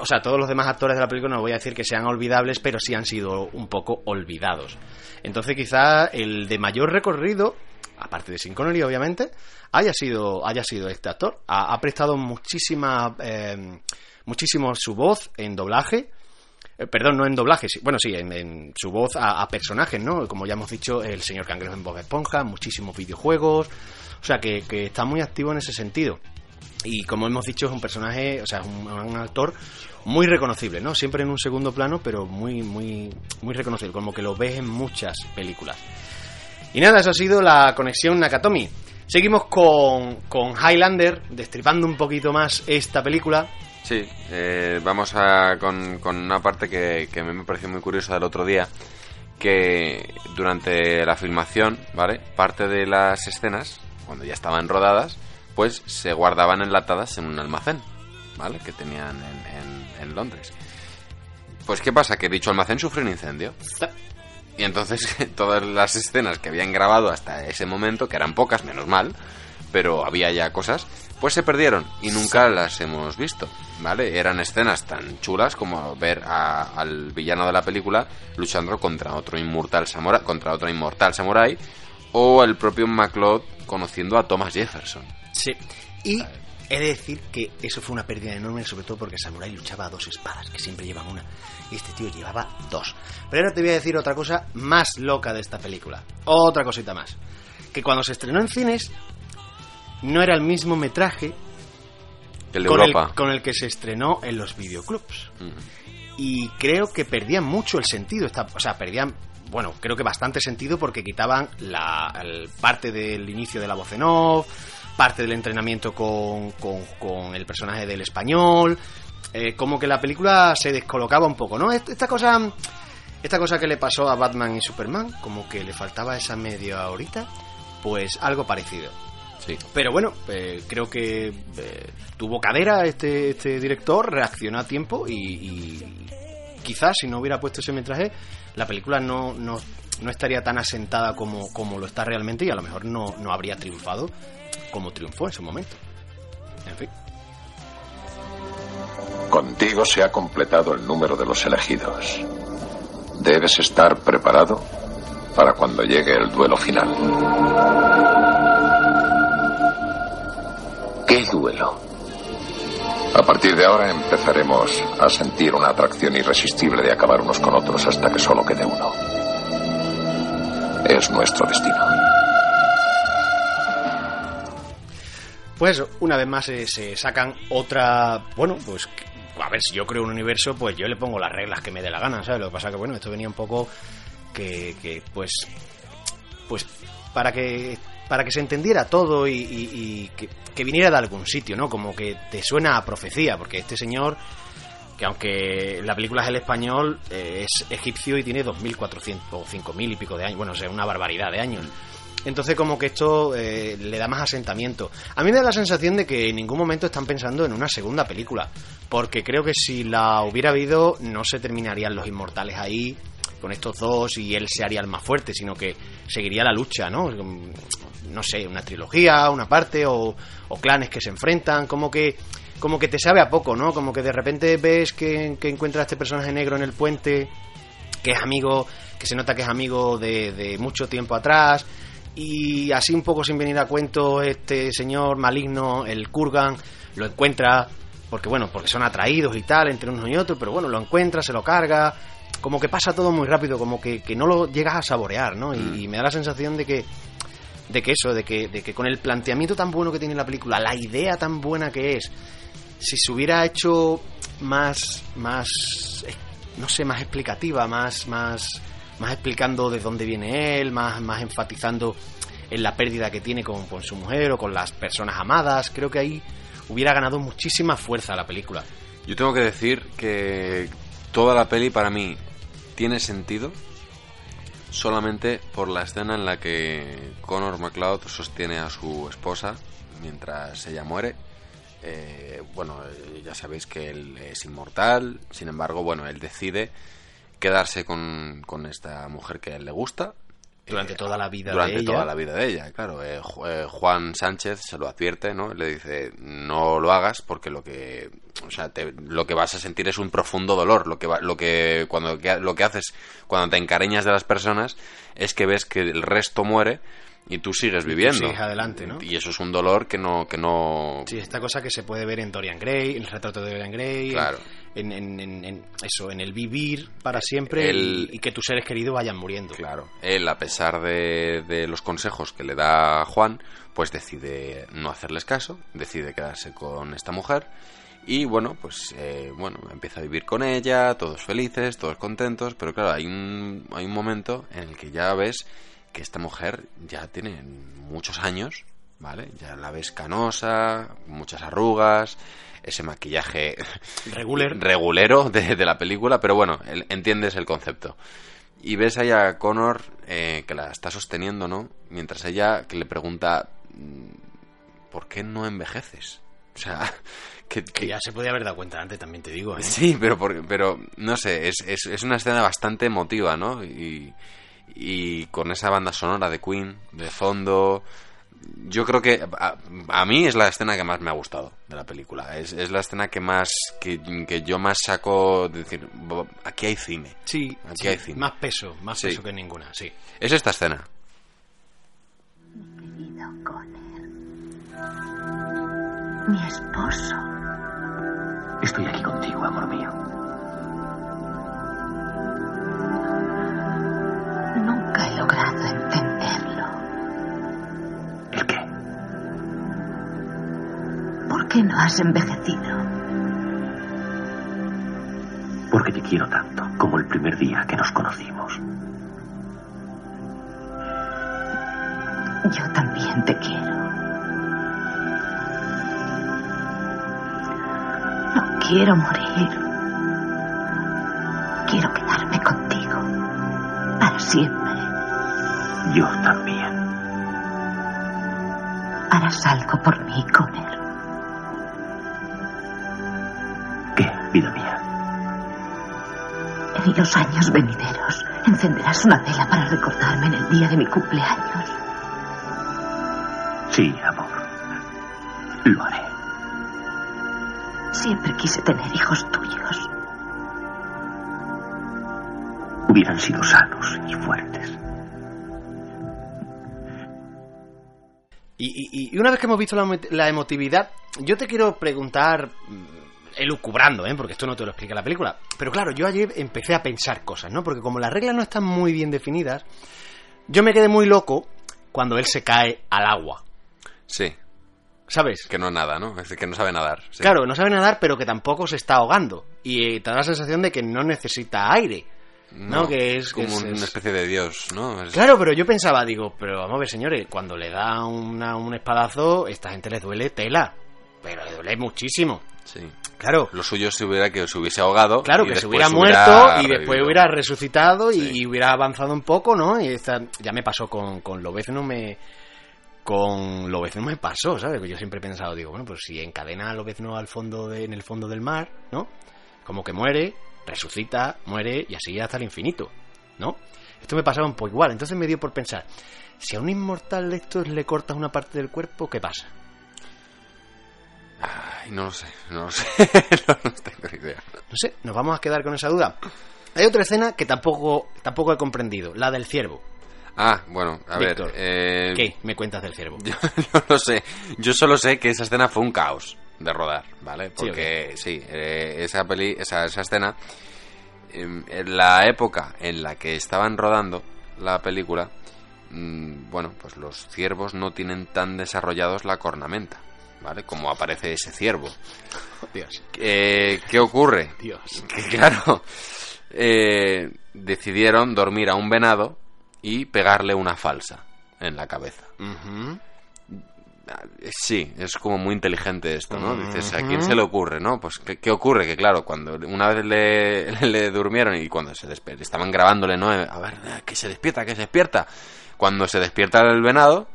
O sea, todos los demás actores de la película no voy a decir que sean olvidables, pero sí han sido un poco olvidados. Entonces, quizá el de mayor recorrido, aparte de Sin Connery, obviamente, haya sido, haya sido este actor. Ha, prestado muchísima, eh, muchísimo su voz en doblaje. Eh, perdón, no en doblaje, bueno, sí, en, en su voz a, a personajes, ¿no? Como ya hemos dicho, el señor Cangrejo en Bob Esponja, muchísimos videojuegos. O sea, que, que está muy activo en ese sentido. Y como hemos dicho, es un personaje, o sea, un, un actor muy reconocible, ¿no? Siempre en un segundo plano, pero muy, muy, muy reconocible, como que lo ves en muchas películas. Y nada, eso ha sido la conexión Nakatomi. Seguimos con, con Highlander, destripando un poquito más esta película. Sí, eh, vamos a, con, con una parte que, que me pareció muy curiosa del otro día, que durante la filmación, ¿vale? Parte de las escenas, cuando ya estaban rodadas, pues se guardaban enlatadas en un almacén, ¿vale? Que tenían en, en- en Londres. Pues ¿qué pasa? Que dicho almacén sufrió un incendio. Y entonces todas las escenas que habían grabado hasta ese momento, que eran pocas, menos mal, pero había ya cosas, pues se perdieron y nunca las hemos visto, ¿vale? Eran escenas tan chulas como ver a- al villano de la película luchando contra otro inmortal samurai, contra otro inmortal samurai, o el propio MacLeod conociendo a Thomas Jefferson. Sí. Y he de decir que eso fue una pérdida enorme, sobre todo porque Samurai luchaba a dos espadas, que siempre llevan una. Y este tío llevaba dos. Pero ahora te voy a decir otra cosa más loca de esta película. Otra cosita más. Que cuando se estrenó en cines, no era el mismo metraje El de con el, Europa. con el que se estrenó en los videoclubs. Y creo que perdían mucho el sentido. Esta, o sea, perdían, bueno, creo que bastante sentido porque quitaban la el- parte del inicio de la voz en off, parte del entrenamiento con, con- con el personaje del español. eh, como que la película se descolocaba un poco, ¿no? Est- Esta cosa, esta cosa que le pasó a Batman y Superman, como que le faltaba esa media horita, pues algo parecido. Sí. Pero bueno, eh, creo que eh, tuvo cadera este, este director, reaccionó a tiempo y, y quizás si no hubiera puesto ese metraje, la película no, no, no estaría tan asentada como, como lo está realmente y a lo mejor no, no habría triunfado como triunfó en su momento. En fin. Contigo se ha completado el número de los elegidos. Debes estar preparado para cuando llegue el duelo final. ¿Qué duelo? A partir de ahora empezaremos a sentir una atracción irresistible de acabar unos con otros hasta que solo quede uno. Es nuestro destino. Eso, una vez más se, se sacan otra. Bueno, pues a ver, si yo creo un universo, pues yo le pongo las reglas que me dé la gana, ¿sabes? Lo que pasa que, bueno, esto venía un poco que, que pues. Pues para que para que se entendiera todo y, que viniera de algún sitio, ¿no? Como que te suena a profecía, porque este señor, que aunque la película es el español, eh, es egipcio y tiene 2.400 o 5.000 y pico de años, bueno, o sea, una barbaridad de años. Entonces como que esto eh, le da más asentamiento. A mí me da la sensación de que en ningún momento están pensando en una segunda película, porque creo que si la hubiera habido no se terminarían los inmortales ahí con estos dos y él se haría el más fuerte, sino que seguiría la lucha, ¿no? No sé, una trilogía, una parte o, o clanes que se enfrentan, como que como que te sabe a poco, ¿no? Como que de repente ves que, que encuentra a este personaje negro en el puente, que es amigo, que se nota que es amigo de mucho tiempo atrás, y así un poco sin venir a cuento este señor maligno, el Kurgan, lo encuentra porque bueno, porque son atraídos y tal entre unos y otros, pero bueno, lo encuentra, se lo carga, como que pasa todo muy rápido, como que, que no lo llegas a saborear, ¿no? Y, Mm. y me da la sensación de que de que eso, de que, de que con el planteamiento tan bueno que tiene la película, la idea tan buena que es, si se hubiera hecho más, más, no sé, más explicativa, más, más, más explicando de dónde viene él, más, más enfatizando en la pérdida que tiene con, su mujer o con las personas amadas, creo que ahí hubiera ganado muchísima fuerza la película. Yo tengo que decir que toda la peli para mí tiene sentido solamente por la escena en la que Connor McLeod sostiene a su esposa mientras ella muere. Eh, bueno, eh, ya sabéis que él es inmortal, sin embargo, bueno, él decide quedarse con, con esta mujer que a él le gusta. Durante Eh, toda la vida durante de ella. toda la vida de ella, claro. Eh, eh, Juan Sánchez se lo advierte, ¿no? Le dice, no lo hagas porque lo que, o sea, te- lo que vas a sentir es un profundo dolor. Lo que, va- lo que, cuando, lo que haces cuando te encariñas de las personas es que ves que el resto muere y tú sigues tú viviendo. sigues adelante, ¿no? Y eso es un dolor que no, que no, Sí, esta cosa que se puede ver en Dorian Gray, en el retrato de Dorian Gray, Claro. en, en- en- en- eso, en el vivir para siempre El- y, y que tus seres queridos vayan muriendo. Claro. Él, a pesar de, de los consejos que le da Juan, pues decide no hacerles caso, decide quedarse con esta mujer y bueno, pues eh, bueno, empieza a vivir con ella, todos felices, todos contentos, pero claro, hay un, hay un momento en el que ya ves que esta mujer ya tiene muchos años, ¿vale? Ya la ves canosa, muchas arrugas, ese maquillaje Regular. regulero de, de la película, pero bueno, el- entiendes el concepto. Y ves ahí a Connor eh, que la está sosteniendo, ¿no? Mientras ella que le pregunta, mm, ¿por qué no envejeces? O sea, que, Que que- ya se podía haber dado cuenta antes, también te digo. ¿eh? Sí, pero, por- pero no sé, es, es, es una escena bastante emotiva, ¿no? Y, y con esa banda sonora de Queen, de fondo. Yo creo que a, a mí es la escena que más me ha gustado de la película. Es, es la escena que más que, que yo más saco de decir, "Bo- aquí hay cine. Sí, Aquí sí, hay cine. más peso, más Sí. peso que ninguna, sí. Es esta escena. Querido Connor. Mi esposo. Estoy aquí contigo, amor mío. Nunca he logrado entenderlo. Qué no has envejecido? Porque te quiero tanto como el primer día que nos conocimos. Yo también te quiero. No quiero morir. Quiero quedarme contigo. Para siempre. Yo también. Harás algo por mí, Connor. En los años venideros encenderás una vela para recordarme en el día de mi cumpleaños. Sí, amor. Lo haré. Siempre quise tener hijos tuyos. Hubieran sido sanos y fuertes. Y, y- y una vez que hemos visto la emotividad, yo te quiero preguntar, mm, elucubrando, ¿eh? porque esto no te lo explica la película. Pero claro, yo ayer empecé a pensar cosas, ¿no? Porque como las reglas no están muy bien definidas, yo me quedé muy loco cuando él se cae al agua. Sí, ¿Sabes? que no nada, ¿no? Es decir, que no sabe nadar. sí. Claro, no sabe nadar, pero que tampoco se está ahogando. Y eh, te da la sensación de que no necesita aire. ¿no? Que es- que como es- una es- especie de dios, ¿no? Es- Claro, pero yo pensaba, digo, pero vamos a ver, señores, cuando le da una- un espadazo, esta gente les duele tela. Pero le duele muchísimo. Sí. Claro. Lo suyo se hubiera que se hubiese ahogado. Claro, que se hubiera muerto y después revivido. hubiera resucitado y, Sí. y hubiera avanzado un poco, ¿no? Y esta- ya me pasó con, con Lobezno, me... Con Lobezno me pasó, ¿sabes? Yo siempre he pensado, digo, bueno, pues si encadena a Lobezno al fondo de, en el fondo del mar, ¿no? Como que muere, resucita, muere y así hasta el infinito, ¿no? Esto me pasaba un poco igual, entonces me dio por pensar, si a un inmortal de estos le cortas una parte del cuerpo, ¿qué pasa? Ay, no lo sé, no lo sé. no, no tengo ni idea. No sé, nos vamos a quedar con esa duda. Hay otra escena que tampoco, tampoco he comprendido, la del ciervo. Ah, bueno, a Víctor, ver. eh, ¿Qué me cuentas del ciervo? Yo no lo sé. Yo solo sé que esa escena fue un caos de rodar, ¿vale? Sí, Porque sí, eh, esa peli, esa, esa escena, em, en la época en la que estaban rodando la película, mm, bueno, pues los ciervos no tienen tan desarrollados la cornamenta, ¿vale? Como aparece ese ciervo. Dios, Eh, ¿Qué ocurre? Dios. Que claro, eh, decidieron dormir a un venado y pegarle una falsa en la cabeza. Sí, es como muy inteligente esto, ¿no? Dices, ¿a quién se le ocurre, no? Pues, ¿qué, qué ocurre? Que claro, cuando una vez le, le durmieron y cuando se despe- estaban grabándole, ¿no? A ver, que se despierta, que se despierta. Cuando se despierta el venado,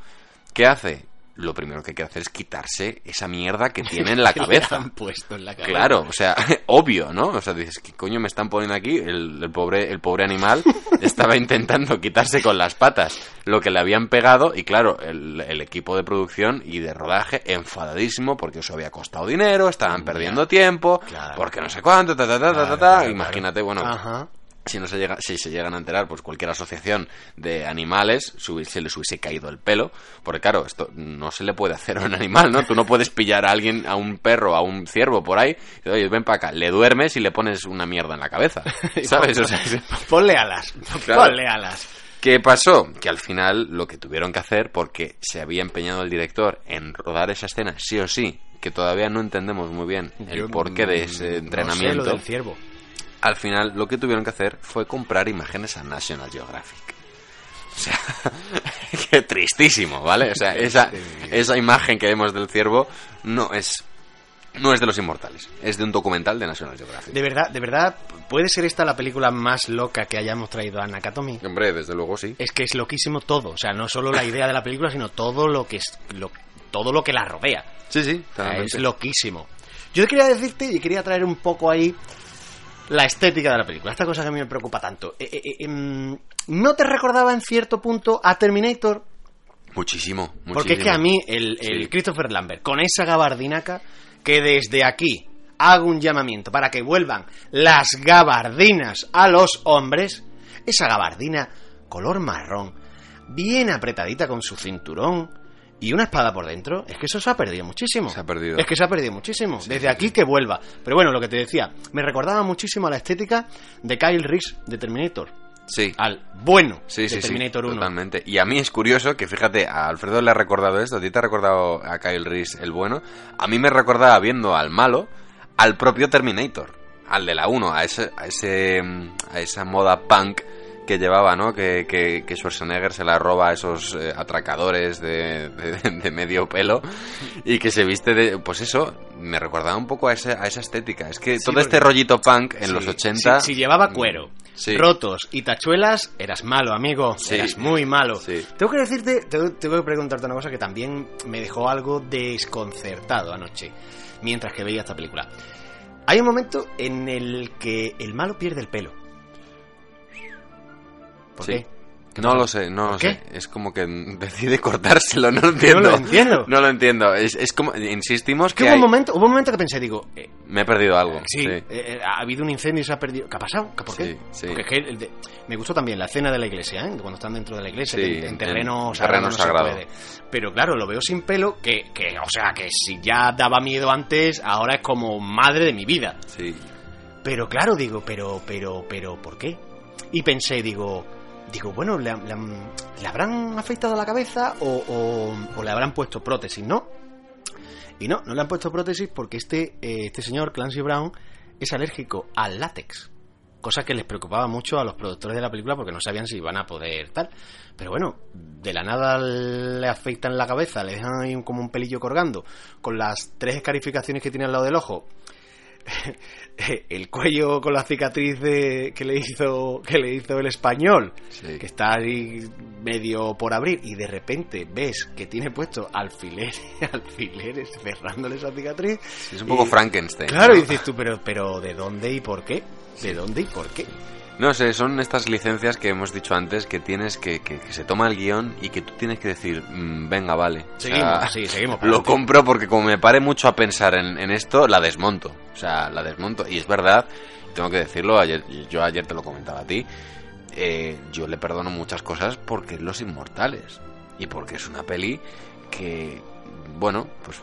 ¿qué hace? Lo primero que hay que hacer es quitarse esa mierda que tiene en la cabeza. han puesto en la cabeza. Claro, o sea, obvio, ¿no? O sea, dices, ¿qué coño me están poniendo aquí? El, el pobre, el pobre animal estaba intentando quitarse con las patas lo que le habían pegado y claro, el, el equipo de producción y de rodaje enfadadísimo porque eso había costado dinero, estaban perdiendo tiempo, Claro. porque no sé cuánto, ta, ta, ta, ta, ta, claro, Imagínate, bueno, Ajá. Si no se llega, si se llegan a enterar, pues cualquier asociación de animales se les hubiese caído el pelo, porque claro, esto no se le puede hacer a un animal, ¿no? Tú no puedes pillar a alguien, a un perro, a un ciervo por ahí, y oye, ven para acá, le duermes y le pones una mierda en la cabeza, ¿sabes? O sea, Ponle alas. Claro. Ponle alas. ¿Qué pasó? Que al final lo que tuvieron que hacer, porque se había empeñado el director en rodar esa escena, sí o sí, que todavía no entendemos muy bien el Yo, porqué de ese No sé entrenamiento. lo del ciervo. Al final lo que tuvieron que hacer fue comprar imágenes a National Geographic. O sea, qué tristísimo, ¿vale? O sea, esa, esa imagen que vemos del ciervo no es, no es de los inmortales, es de un documental de National Geographic. De verdad, de verdad, ¿puede ser esta la película más loca que hayamos traído a Nakatomi? Hombre, desde luego sí. Es que es loquísimo todo. O sea, no solo la idea de la película, sino todo lo que es, lo- todo lo que la rodea. Sí, sí, O sea, es loquísimo. Yo quería decirte y quería traer un poco ahí la estética de la película. Esta cosa que a mí me preocupa tanto. Eh, eh, eh, em, ¿No te recordaba en cierto punto a Terminator? Muchísimo, muchísimo. Porque es que a mí el, el Sí. Christopher Lambert, con esa gabardinaca, que desde aquí hago un llamamiento para que vuelvan las gabardinas a los hombres, esa gabardina color marrón, bien apretadita con su cinturón y una espada por dentro, es que eso se ha perdido muchísimo. Se ha perdido. Es que se ha perdido muchísimo. desde aquí que vuelva. Pero bueno, lo que te decía, me recordaba muchísimo a la estética de Kyle Reese de Terminator. Sí. Al bueno Sí, de sí, sí, Terminator 1. totalmente. Y a mí es curioso que, fíjate, a Alfredo le ha recordado esto, a ti te ha recordado a Kyle Reese el bueno, a mí me recordaba viendo al malo, al propio Terminator, al de la 1, a ese, a ese, mm, a esa moda punk que llevaba, ¿no? Que, que, que Schwarzenegger se la roba a esos eh, atracadores de, de- de medio pelo y que se viste de... Pues eso, me recordaba un poco a, esa estética. Es que Sí, todo porque- este rollito punk en Sí, los 80... Si, si llevaba cuero, Sí. rotos y tachuelas, eras malo, amigo. Sí. Eras muy malo. Sí. Tengo que decirte, tengo, tengo que preguntarte una cosa que también me dejó algo desconcertado anoche, mientras que veía esta película. Hay un momento en el que el malo pierde el pelo. ¿Por Sí. qué? ¿Qué No lo sé, no ¿Por lo qué? sé. Es como que decide cortárselo, no lo entiendo. lo entiendo. No lo entiendo. Es, es como, insistimos que que hubo un momento, hubo un momento que pensé, digo, eh, me he perdido algo. Sí, eh, eh, ha habido un incendio y se ha perdido. ¿Qué ha pasado? ¿Qué- ¿Por qué? Sí, sí. Porque es que el de- me gustó también la escena de la iglesia, ¿eh? cuando están dentro de la iglesia, en, en en terreno terreno sagrado no se sagrado. puede. Pero claro, lo veo sin pelo, que, que, o sea, que si ya daba miedo antes, ahora es como madre de mi vida. Sí. Pero claro, digo, pero, pero, pero, ¿por qué? Y pensé, digo, digo, bueno, ¿le, le han- ¿le habrán afeitado la cabeza o, o- le habrán puesto prótesis, no? Y no, no le han puesto prótesis porque este, eh, este señor, Clancy Brown, es alérgico al látex. Cosa que les preocupaba mucho a los productores de la película porque no sabían si iban a poder tal. Pero bueno, de la nada le afeitan la cabeza, le dejan ahí como un pelillo colgando, con las tres escarificaciones que tiene al lado del ojo. el cuello con la cicatriz de- que le hizo que le hizo el español, Sí. que está ahí medio por abrir y de repente ves que tiene puesto alfileres, alfileres cerrándole esa cicatriz. Es un poco y- Frankenstein. Claro, ¿no? y dices tú, pero pero ¿de dónde y por qué? ¿De dónde y por qué? No sé, son estas licencias que hemos dicho antes que tienes que, que, que se toma el guion y que tú tienes que decir, "Mm, venga, vale. O sea, Seguimos, sí, seguimos. Lo compro porque como me pare mucho a pensar en, en esto, la desmonto. O sea, la desmonto. Y es verdad, tengo que decirlo, ayer, yo ayer te lo comentaba a ti, eh, yo le perdono muchas cosas porque es Los Inmortales. Y porque es una peli que, bueno, pues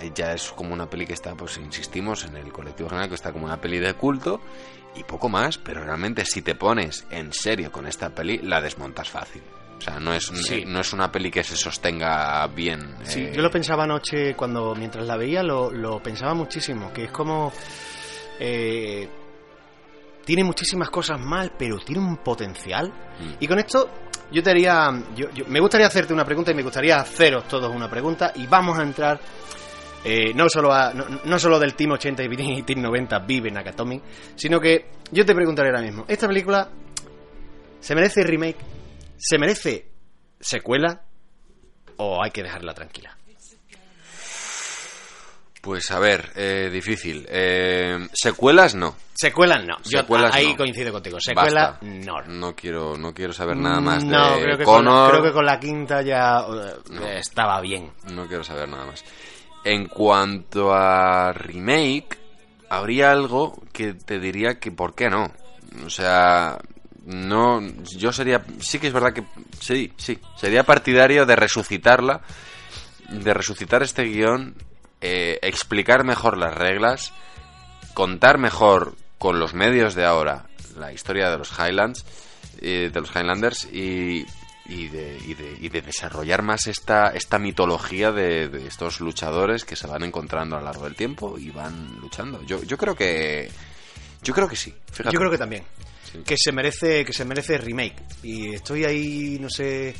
eh, ya es como una peli que está, pues insistimos en el colectivo general, que está como una peli de culto y poco más, pero realmente si te pones en serio con esta peli, la desmontas fácil. O sea, no es, Sí. no es una peli que se sostenga bien. Sí, eh, yo lo pensaba anoche cuando mientras la veía, lo, lo pensaba muchísimo, que es como eh, tiene muchísimas cosas mal, pero tiene un potencial. Mm. Y con esto yo te haría, yo, yo- me gustaría hacerte una pregunta y me gustaría haceros todos una pregunta y vamos a entrar eh, no solo a, no, no solo del Team 80 y Team 90 vive Nakatomi, sino que yo te preguntaré ahora mismo, esta película se merece remake, se merece secuela o hay que dejarla tranquila. Pues a ver, eh, difícil. Eh, secuelas no. Secuelas no. Yo Secuelas ahí no. coincido contigo. Secuela Basta. no. No quiero, no quiero saber nada más No, de creo que, con la, Connor. creo que con la quinta ya eh, No. estaba bien. No quiero saber nada más. En cuanto a remake, habría algo que te diría que por qué no. O sea, no, yo sería, sí que es verdad que sí, sí, sería partidario de resucitarla, de resucitar este guion, eh, explicar mejor las reglas, contar mejor con los medios de ahora la historia de los Highlands, eh, de los Highlanders y, y, de, y, de, y de desarrollar más esta, esta mitología de, de estos luchadores que se van encontrando a lo largo del tiempo y van luchando. Yo, yo creo que yo creo que sí. Fíjate. Yo creo que también. Sí. Que se merece que se merece remake. Y estoy ahí, no sé.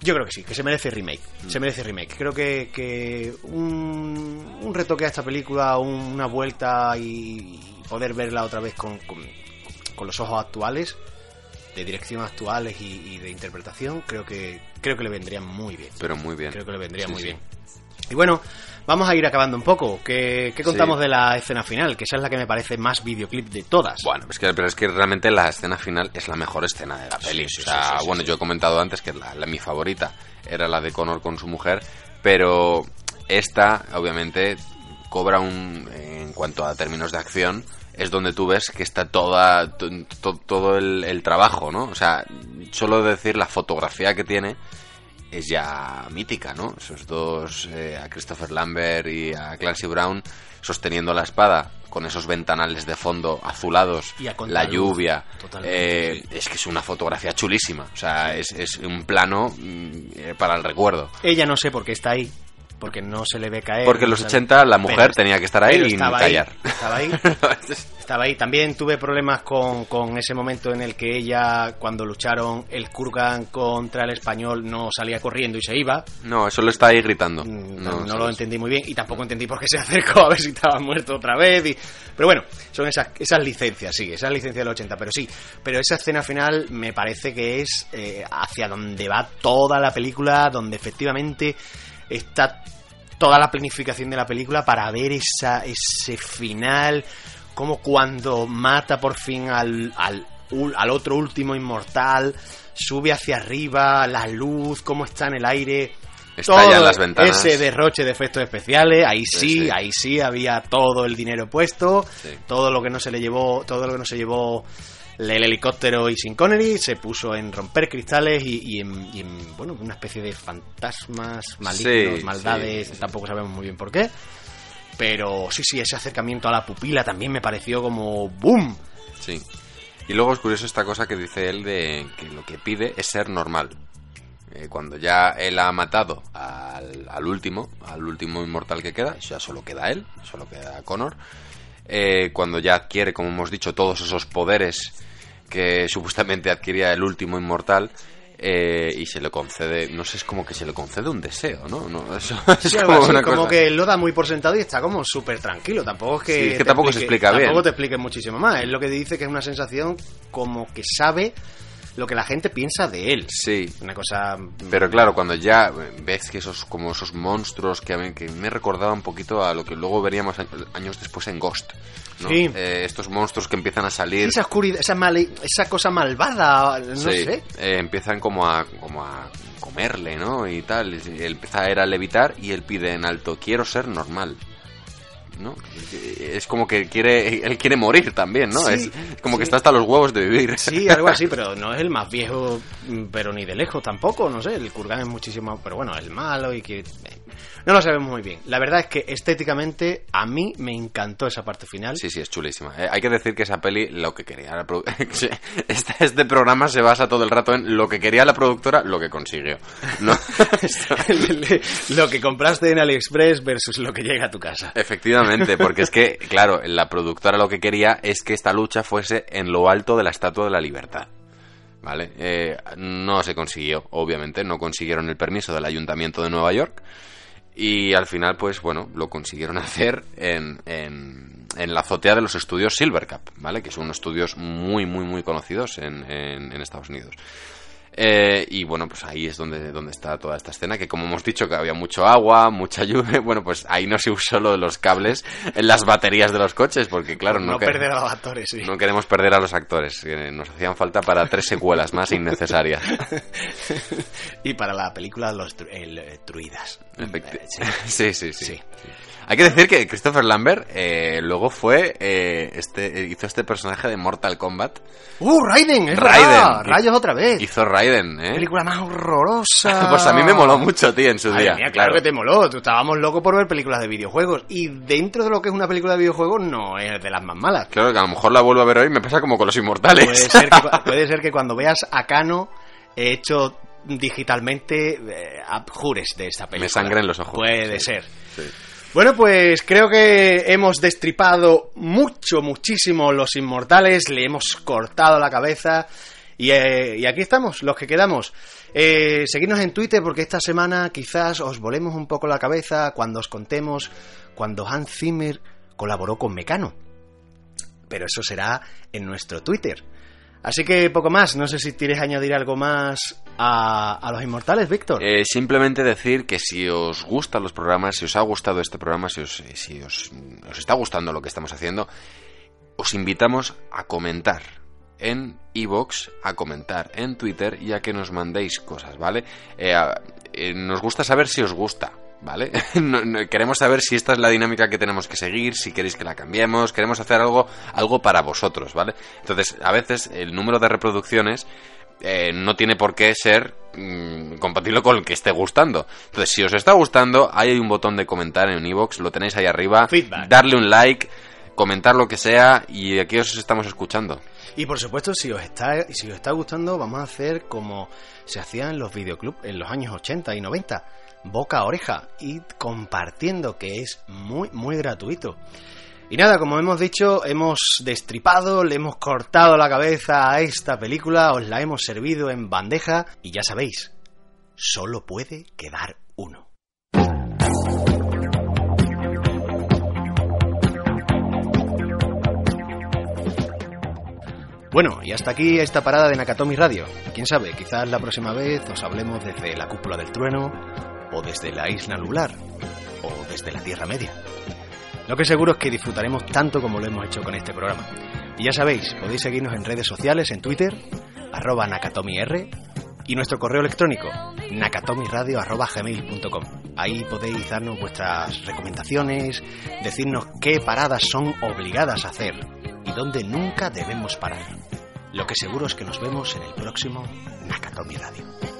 Yo creo que sí, que se merece remake. Mm. Se merece remake. Creo que, que un, un retoque a esta película, un- una vuelta y poder verla otra vez con, con, con los ojos actuales, de dirección actuales y, y de interpretación, creo que creo que le vendría muy bien. Pero muy bien. Creo que le vendría Sí, muy sí. bien. Y bueno, vamos a ir acabando un poco. ¿Qué, qué contamos Sí. de la escena final? Que esa es la que me parece más videoclip de todas. Bueno, es que, pero es que realmente la escena final es la mejor escena de la peli. o sea, bueno, yo he comentado antes que la, la- mi favorita era la de Connor con su mujer, pero esta, obviamente, cobra un. En cuanto a términos de acción, es donde tú ves que está toda, to- to- todo el, el trabajo, ¿no? O sea, solo decir la fotografía que tiene es ya mítica, ¿no? Esos dos, eh, a Christopher Lambert y a Clancy Brown sosteniendo la espada con esos ventanales de fondo azulados, Y la lluvia, eh, es que es una fotografía chulísima, o sea, es, es un plano mm, eh, para el recuerdo. Ella no sé por qué está ahí, porque no se le ve caer. Porque en los se- 80 la mujer pero- tenía que estar ahí y callar. Ahí, estaba ahí. Estaba ahí. También tuve problemas con, con ese momento en el que ella, cuando lucharon el Kurgan contra el español, no salía corriendo y se iba. No, solo está ahí gritando. Mm, No, lo entendí muy bien y tampoco entendí por qué se acercó a ver si estaba muerto otra vez. y- Pero bueno, son esas, esas licencias, sí, esas licencias del 80, pero sí. Pero esa escena final me parece que es eh, hacia donde va toda la película, donde efectivamente está toda la planificación de la película para ver esa, ese final, como cuando mata por fin al, al, al otro último inmortal, sube hacia arriba, la luz, cómo está en el aire. Estallan todo las ventanas. Ese derroche de efectos especiales, ahí Sí, sí, sí. ahí sí había todo el dinero puesto, Sí. todo lo que no se le llevó, todo lo que no se llevó el helicóptero y sin Connery se puso en romper cristales y, y en, y en, bueno una especie de fantasmas malignos, Sí, maldades, sí, tampoco sabemos muy bien por qué. Pero sí, sí, ese acercamiento a la pupila también me pareció como ¡boom! Sí. Y luego es curioso esta cosa que dice él de que lo que pide es ser normal. Eh, cuando ya él ha matado al, al último, al último inmortal que queda, ya solo queda él, solo queda Connor. eh, cuando ya adquiere, como hemos dicho, todos esos poderes que supuestamente adquiría el último inmortal, eh, y se le concede, no sé, es como que se le concede un deseo, ¿no? no eso es Sí, como así, una como cosa- que lo da muy por sentado y está como súper tranquilo. Tampoco es que. Sí, es que tampoco se explica bien. Tampoco te explique muchísimo más. Es lo que dice que es una sensación como que sabe lo que la gente piensa de él. Sí, Una cosa. Pero claro, cuando ya ves que esos como esos monstruos que, a mí- que me recordaba un poquito a lo que luego veríamos años después en Ghost. ¿no? Sí. Eh, estos monstruos que empiezan a salir. Esa oscuridad, esa, male- esa cosa malvada, no sí, sé. eh, empiezan como a, como a comerle, ¿no? Y tal. Y él empieza a, él a levitar y él pide en alto, quiero ser normal. ¿No? Es como que quiere, él quiere morir también, ¿no? Sí, es como sí. que está hasta los huevos de vivir. Sí, algo así, pero no es el más viejo, mm, pero ni de lejos tampoco, no sé. El Kurgan es muchísimo, pero bueno, es malo y que. No lo sabemos muy bien. La verdad es que estéticamente a mí me encantó esa parte final. Sí, sí, es chulísima. Eh, hay que decir que esa peli, lo que quería la este, este programa se basa todo el rato en lo que quería la productora, lo que consiguió. ¿no? lo que compraste en AliExpress versus lo que llega a tu casa. Efectivamente, porque es que, claro, la productora lo que quería es que esta lucha fuese en lo alto de la Estatua de la Libertad. ¿Vale? Eh, no se consiguió, obviamente, no consiguieron el permiso del Ayuntamiento de Nueva York y al final, pues bueno, lo consiguieron hacer en, en, la azotea de los estudios Silvercap, ¿vale? Que son estudios muy, muy, muy conocidos en, en Estados Unidos. Eh, y bueno, pues ahí es donde, donde está toda esta escena, que como hemos dicho que había mucho agua, mucha lluvia, bueno, pues ahí no se usó lo de los cables en las baterías de los coches, porque claro, no, no perder a los actores, sí. no queremos perder a los actores, que nos hacían falta para tres secuelas más innecesarias. y para la película Los el, eh. Efecti- Eh, sí. sí, sí, sí, Sí. Hay que decir que Christopher Lambert eh, luego fue, eh, este, eh, hizo este personaje de Mortal Kombat. ¡Uh, Raiden! ¡Es Raiden. verdad! ¡Rayos otra vez! Hizo Raiden, ¿eh? película más horrorosa! pues a mí me moló mucho, tío, en su día. mía, claro que te moló. Tú estábamos locos por ver películas de videojuegos. Y dentro de lo que es una película de videojuegos, no es de las más malas. Claro que a lo mejor la vuelvo a ver hoy y me pasa como con los inmortales. Puede ser que, puede ser que cuando veas a Kano hecho digitalmente, eh, abjures de esta película. Me sangren los ojos. Puede Sí, ser. sí. Bueno, pues creo que hemos destripado mucho, muchísimo los inmortales, le hemos cortado la cabeza y, eh, aquí estamos, los que quedamos. Eh, seguidnos en Twitter porque esta semana quizás os volemos un poco la cabeza cuando os contemos cuando Hans Zimmer colaboró con Mecano. Pero eso será en nuestro Twitter. Así que poco más, no sé si quieres añadir algo más a, a los inmortales, Víctor. Eh, simplemente decir que si os gustan los programas, si os ha gustado este programa, si os, si os, está gustando lo que estamos haciendo, os invitamos a comentar en iVoox, a comentar en Twitter y a que nos mandéis cosas, ¿vale? Eh, eh, nos gusta saber si os gusta. ¿Vale? Queremos saber si esta es la dinámica que tenemos que seguir, si queréis que la cambiemos, queremos hacer algo, algo para vosotros, ¿vale? Entonces, a veces el número de reproducciones eh, no tiene por qué ser mm, compatible con el que esté gustando. Entonces, si os está gustando, ahí hay un botón de comentar en iVoox, lo tenéis ahí arriba. Feedback. Darle un like, comentar lo que sea y aquí os estamos escuchando. Y por supuesto, si os está, si os está gustando, vamos a hacer como se hacía en los videoclubs en los años 80 y 90, boca a oreja y compartiendo, que es muy, muy gratuito. Y nada, como hemos dicho, hemos destripado, le hemos cortado la cabeza a esta película, os la hemos servido en bandeja y ya sabéis, solo puede quedar uno. Bueno, y hasta aquí esta parada de Nakatomi Radio. Quién sabe, quizás la próxima vez os hablemos desde la cúpula del trueno, o desde la isla nublar, o desde la Tierra Media. Lo que seguro es que disfrutaremos tanto como lo hemos hecho con este programa. Y ya sabéis, podéis seguirnos en redes sociales, en Twitter, arroba nakatomir, y nuestro correo electrónico, nakatomiradio arroba gmail.com. Ahí podéis darnos vuestras recomendaciones, decirnos qué paradas son obligadas a hacer y dónde nunca debemos parar. Lo que seguro es que nos vemos en el próximo Nakatomi Radio.